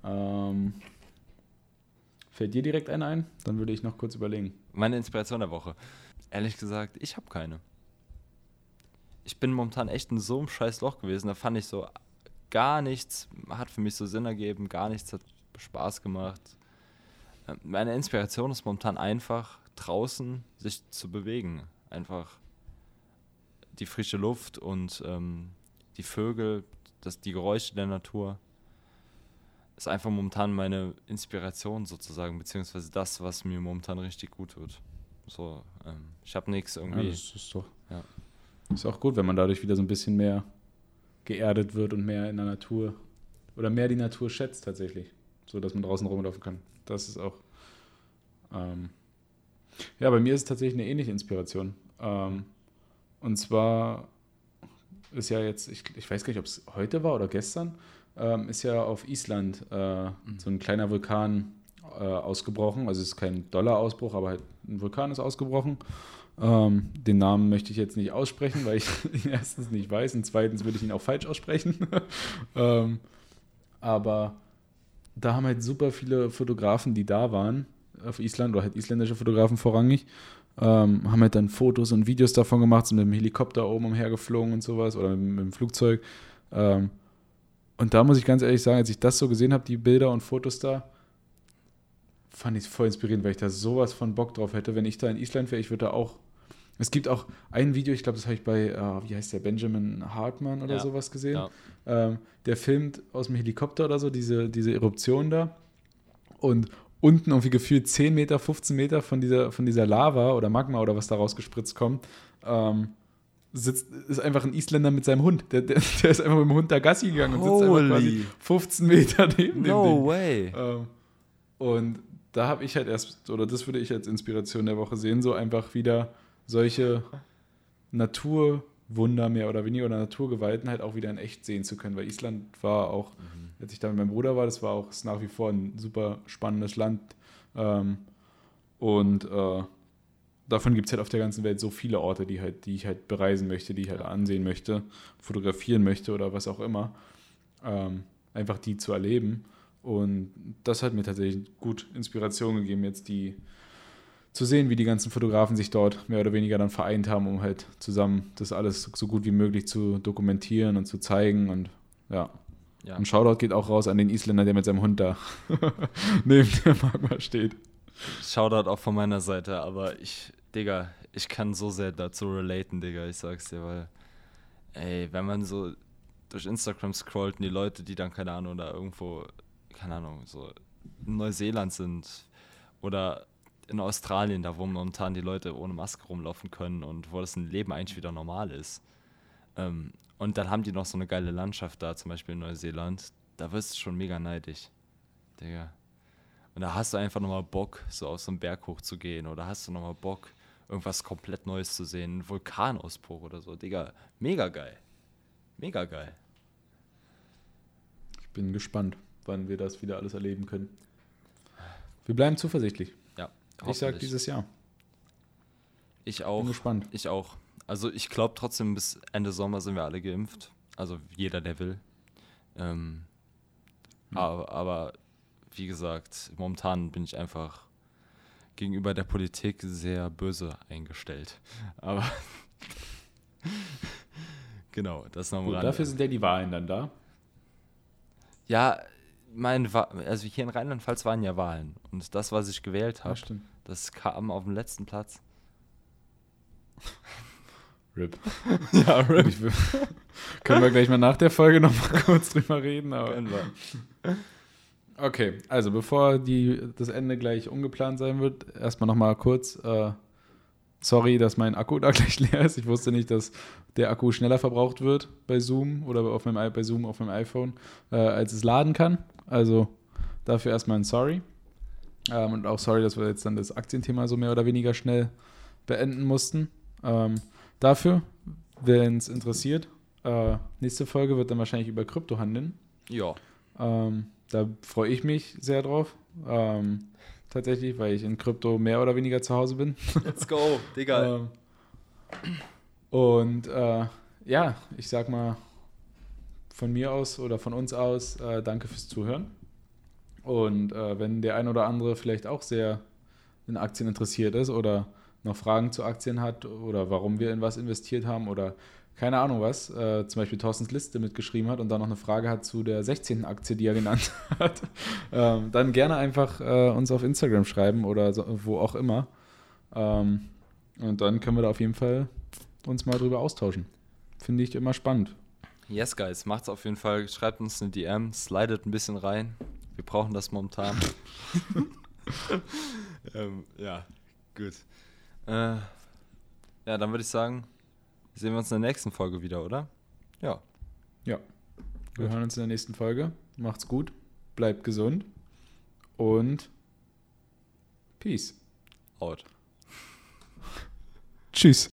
Ähm, fällt dir direkt eine ein? Dann würde ich noch kurz überlegen. Meine Inspiration der Woche. Ehrlich gesagt, ich habe keine. Ich bin momentan echt in so einem scheiß Loch gewesen. Da fand ich so gar nichts, hat für mich so Sinn ergeben, gar nichts hat Spaß gemacht. Meine Inspiration ist momentan einfach, draußen sich zu bewegen. Einfach die frische Luft und ähm, die Vögel, das, die Geräusche der Natur ist einfach momentan meine Inspiration sozusagen, beziehungsweise das, was mir momentan richtig gut tut. So, ähm, ich habe nichts irgendwie. Ja, das ist doch. Ja. Ist auch gut, wenn man dadurch wieder so ein bisschen mehr geerdet wird und mehr in der Natur oder mehr die Natur schätzt tatsächlich, so dass man draußen rumlaufen kann das ist auch. Ähm, ja, bei mir ist es tatsächlich eine ähnliche Inspiration. Ähm, und zwar ist ja jetzt, ich, ich weiß gar nicht, ob es heute war oder gestern, ähm, ist ja auf Island äh, mhm. so ein kleiner Vulkan äh, ausgebrochen. Also es ist kein Dollar-Ausbruch, aber halt ein Vulkan ist ausgebrochen. Ähm, den Namen möchte ich jetzt nicht aussprechen, weil ich ihn erstens nicht weiß und zweitens würde ich ihn auch falsch aussprechen. ähm, aber da haben halt super viele Fotografen, die da waren, auf Island, oder halt isländische Fotografen vorrangig, ähm, haben halt dann Fotos und Videos davon gemacht, sind mit dem Helikopter oben umhergeflogen und sowas oder mit, mit dem Flugzeug. Ähm, und da muss ich ganz ehrlich sagen, als ich das so gesehen habe, die Bilder und Fotos da, fand ich es voll inspirierend, weil ich da sowas von Bock drauf hätte. Wenn ich da in Island wäre, ich würde da auch. Es gibt auch ein Video, ich glaube, das habe ich bei, äh, wie heißt der, Benjamin Hartmann oder ja. sowas gesehen. Ja. Ähm, der filmt aus dem Helikopter oder so diese, diese Eruption da. Und unten irgendwie gefühlt 10 Meter, 15 Meter von dieser, von dieser Lava oder Magma oder was da rausgespritzt kommt, ähm, sitzt, ist einfach ein Isländer mit seinem Hund. Der, der, der ist einfach mit dem Hund da Gassi gegangen und sitzt einfach quasi 15 Meter neben no dem Ding. Way. Ähm, und da habe ich halt erst, oder das würde ich als Inspiration der Woche sehen, so einfach wieder solche Naturwunder mehr oder weniger oder Naturgewalten halt auch wieder in echt sehen zu können. Weil Island war auch, mhm. als ich da mit meinem Bruder war, das war auch nach wie vor ein super spannendes Land. Ähm, und äh, davon gibt es halt auf der ganzen Welt so viele Orte, die halt, die ich halt bereisen möchte, die ich halt ansehen möchte, fotografieren möchte oder was auch immer. Ähm, einfach die zu erleben. Und das hat mir tatsächlich gut Inspiration gegeben, jetzt die zu sehen, wie die ganzen Fotografen sich dort mehr oder weniger dann vereint haben, um halt zusammen das alles so gut wie möglich zu dokumentieren und zu zeigen. Und ja. ja. Ein Shoutout geht auch raus an den Isländer, der mit seinem Hund da neben der Magma steht. Shoutout auch von meiner Seite, aber ich, Digga, ich kann so sehr dazu relaten, Digga, ich sag's dir, weil, ey, wenn man so durch Instagram scrollt und die Leute, die dann, keine Ahnung, da irgendwo keine Ahnung, so in Neuseeland sind oder in Australien, da wo momentan die Leute ohne Maske rumlaufen können und wo das ein Leben eigentlich wieder normal ist. Ähm, und dann haben die noch so eine geile Landschaft da, zum Beispiel in Neuseeland. Da wirst du schon mega neidisch. Digga. Und da hast du einfach nochmal Bock, so aus so einem Berg hochzugehen. Oder hast du nochmal Bock, irgendwas komplett Neues zu sehen. Ein Vulkanausbruch oder so. Digga, mega geil. Mega geil. Ich bin gespannt wann wir das wieder alles erleben können. Wir bleiben zuversichtlich. Ja. Ich sage dieses Jahr. Ich auch. Bin gespannt. Ich auch. Also ich glaube trotzdem, bis Ende Sommer sind wir alle geimpft. Also jeder, der will. Ähm, hm. aber, aber wie gesagt, momentan bin ich einfach gegenüber der Politik sehr böse eingestellt. Aber genau, das nochmal. Dafür sind ja die Wahlen dann da. Ja, mein, also hier in Rheinland-Pfalz waren ja Wahlen und das, was ich gewählt habe, ja, das kam auf dem letzten Platz. RIP. ja, RIP. Will, können wir gleich mal nach der Folge noch mal kurz drüber reden. Aber. Okay, also bevor die, das Ende gleich ungeplant sein wird, erstmal noch mal kurz. Äh, sorry, dass mein Akku da gleich leer ist. Ich wusste nicht, dass der Akku schneller verbraucht wird bei Zoom oder auf meinem, bei Zoom auf meinem iPhone, äh, als es laden kann. Also dafür erstmal ein Sorry. Ähm, und auch sorry, dass wir jetzt dann das Aktienthema so mehr oder weniger schnell beenden mussten. Ähm, dafür, wenn es interessiert, äh, nächste Folge wird dann wahrscheinlich über Krypto handeln. Ja. Ähm, da freue ich mich sehr drauf. Ähm, tatsächlich, weil ich in Krypto mehr oder weniger zu Hause bin. Let's go, Digga. ähm, und äh, ja, ich sag mal, von mir aus oder von uns aus äh, danke fürs Zuhören. Und äh, wenn der ein oder andere vielleicht auch sehr in Aktien interessiert ist oder noch Fragen zu Aktien hat oder warum wir in was investiert haben oder keine Ahnung was, äh, zum Beispiel Thorstens Liste mitgeschrieben hat und dann noch eine Frage hat zu der 16. Aktie, die er genannt hat, ähm, dann gerne einfach äh, uns auf Instagram schreiben oder so, wo auch immer. Ähm, und dann können wir da auf jeden Fall uns mal drüber austauschen. Finde ich immer spannend. Yes, guys, macht's auf jeden Fall. Schreibt uns eine DM, slidet ein bisschen rein. Wir brauchen das momentan. ähm, ja, gut. Äh, ja, dann würde ich sagen, sehen wir uns in der nächsten Folge wieder, oder? Ja. Ja. Wir gut. hören uns in der nächsten Folge. Macht's gut, bleibt gesund und Peace. Out. Tschüss.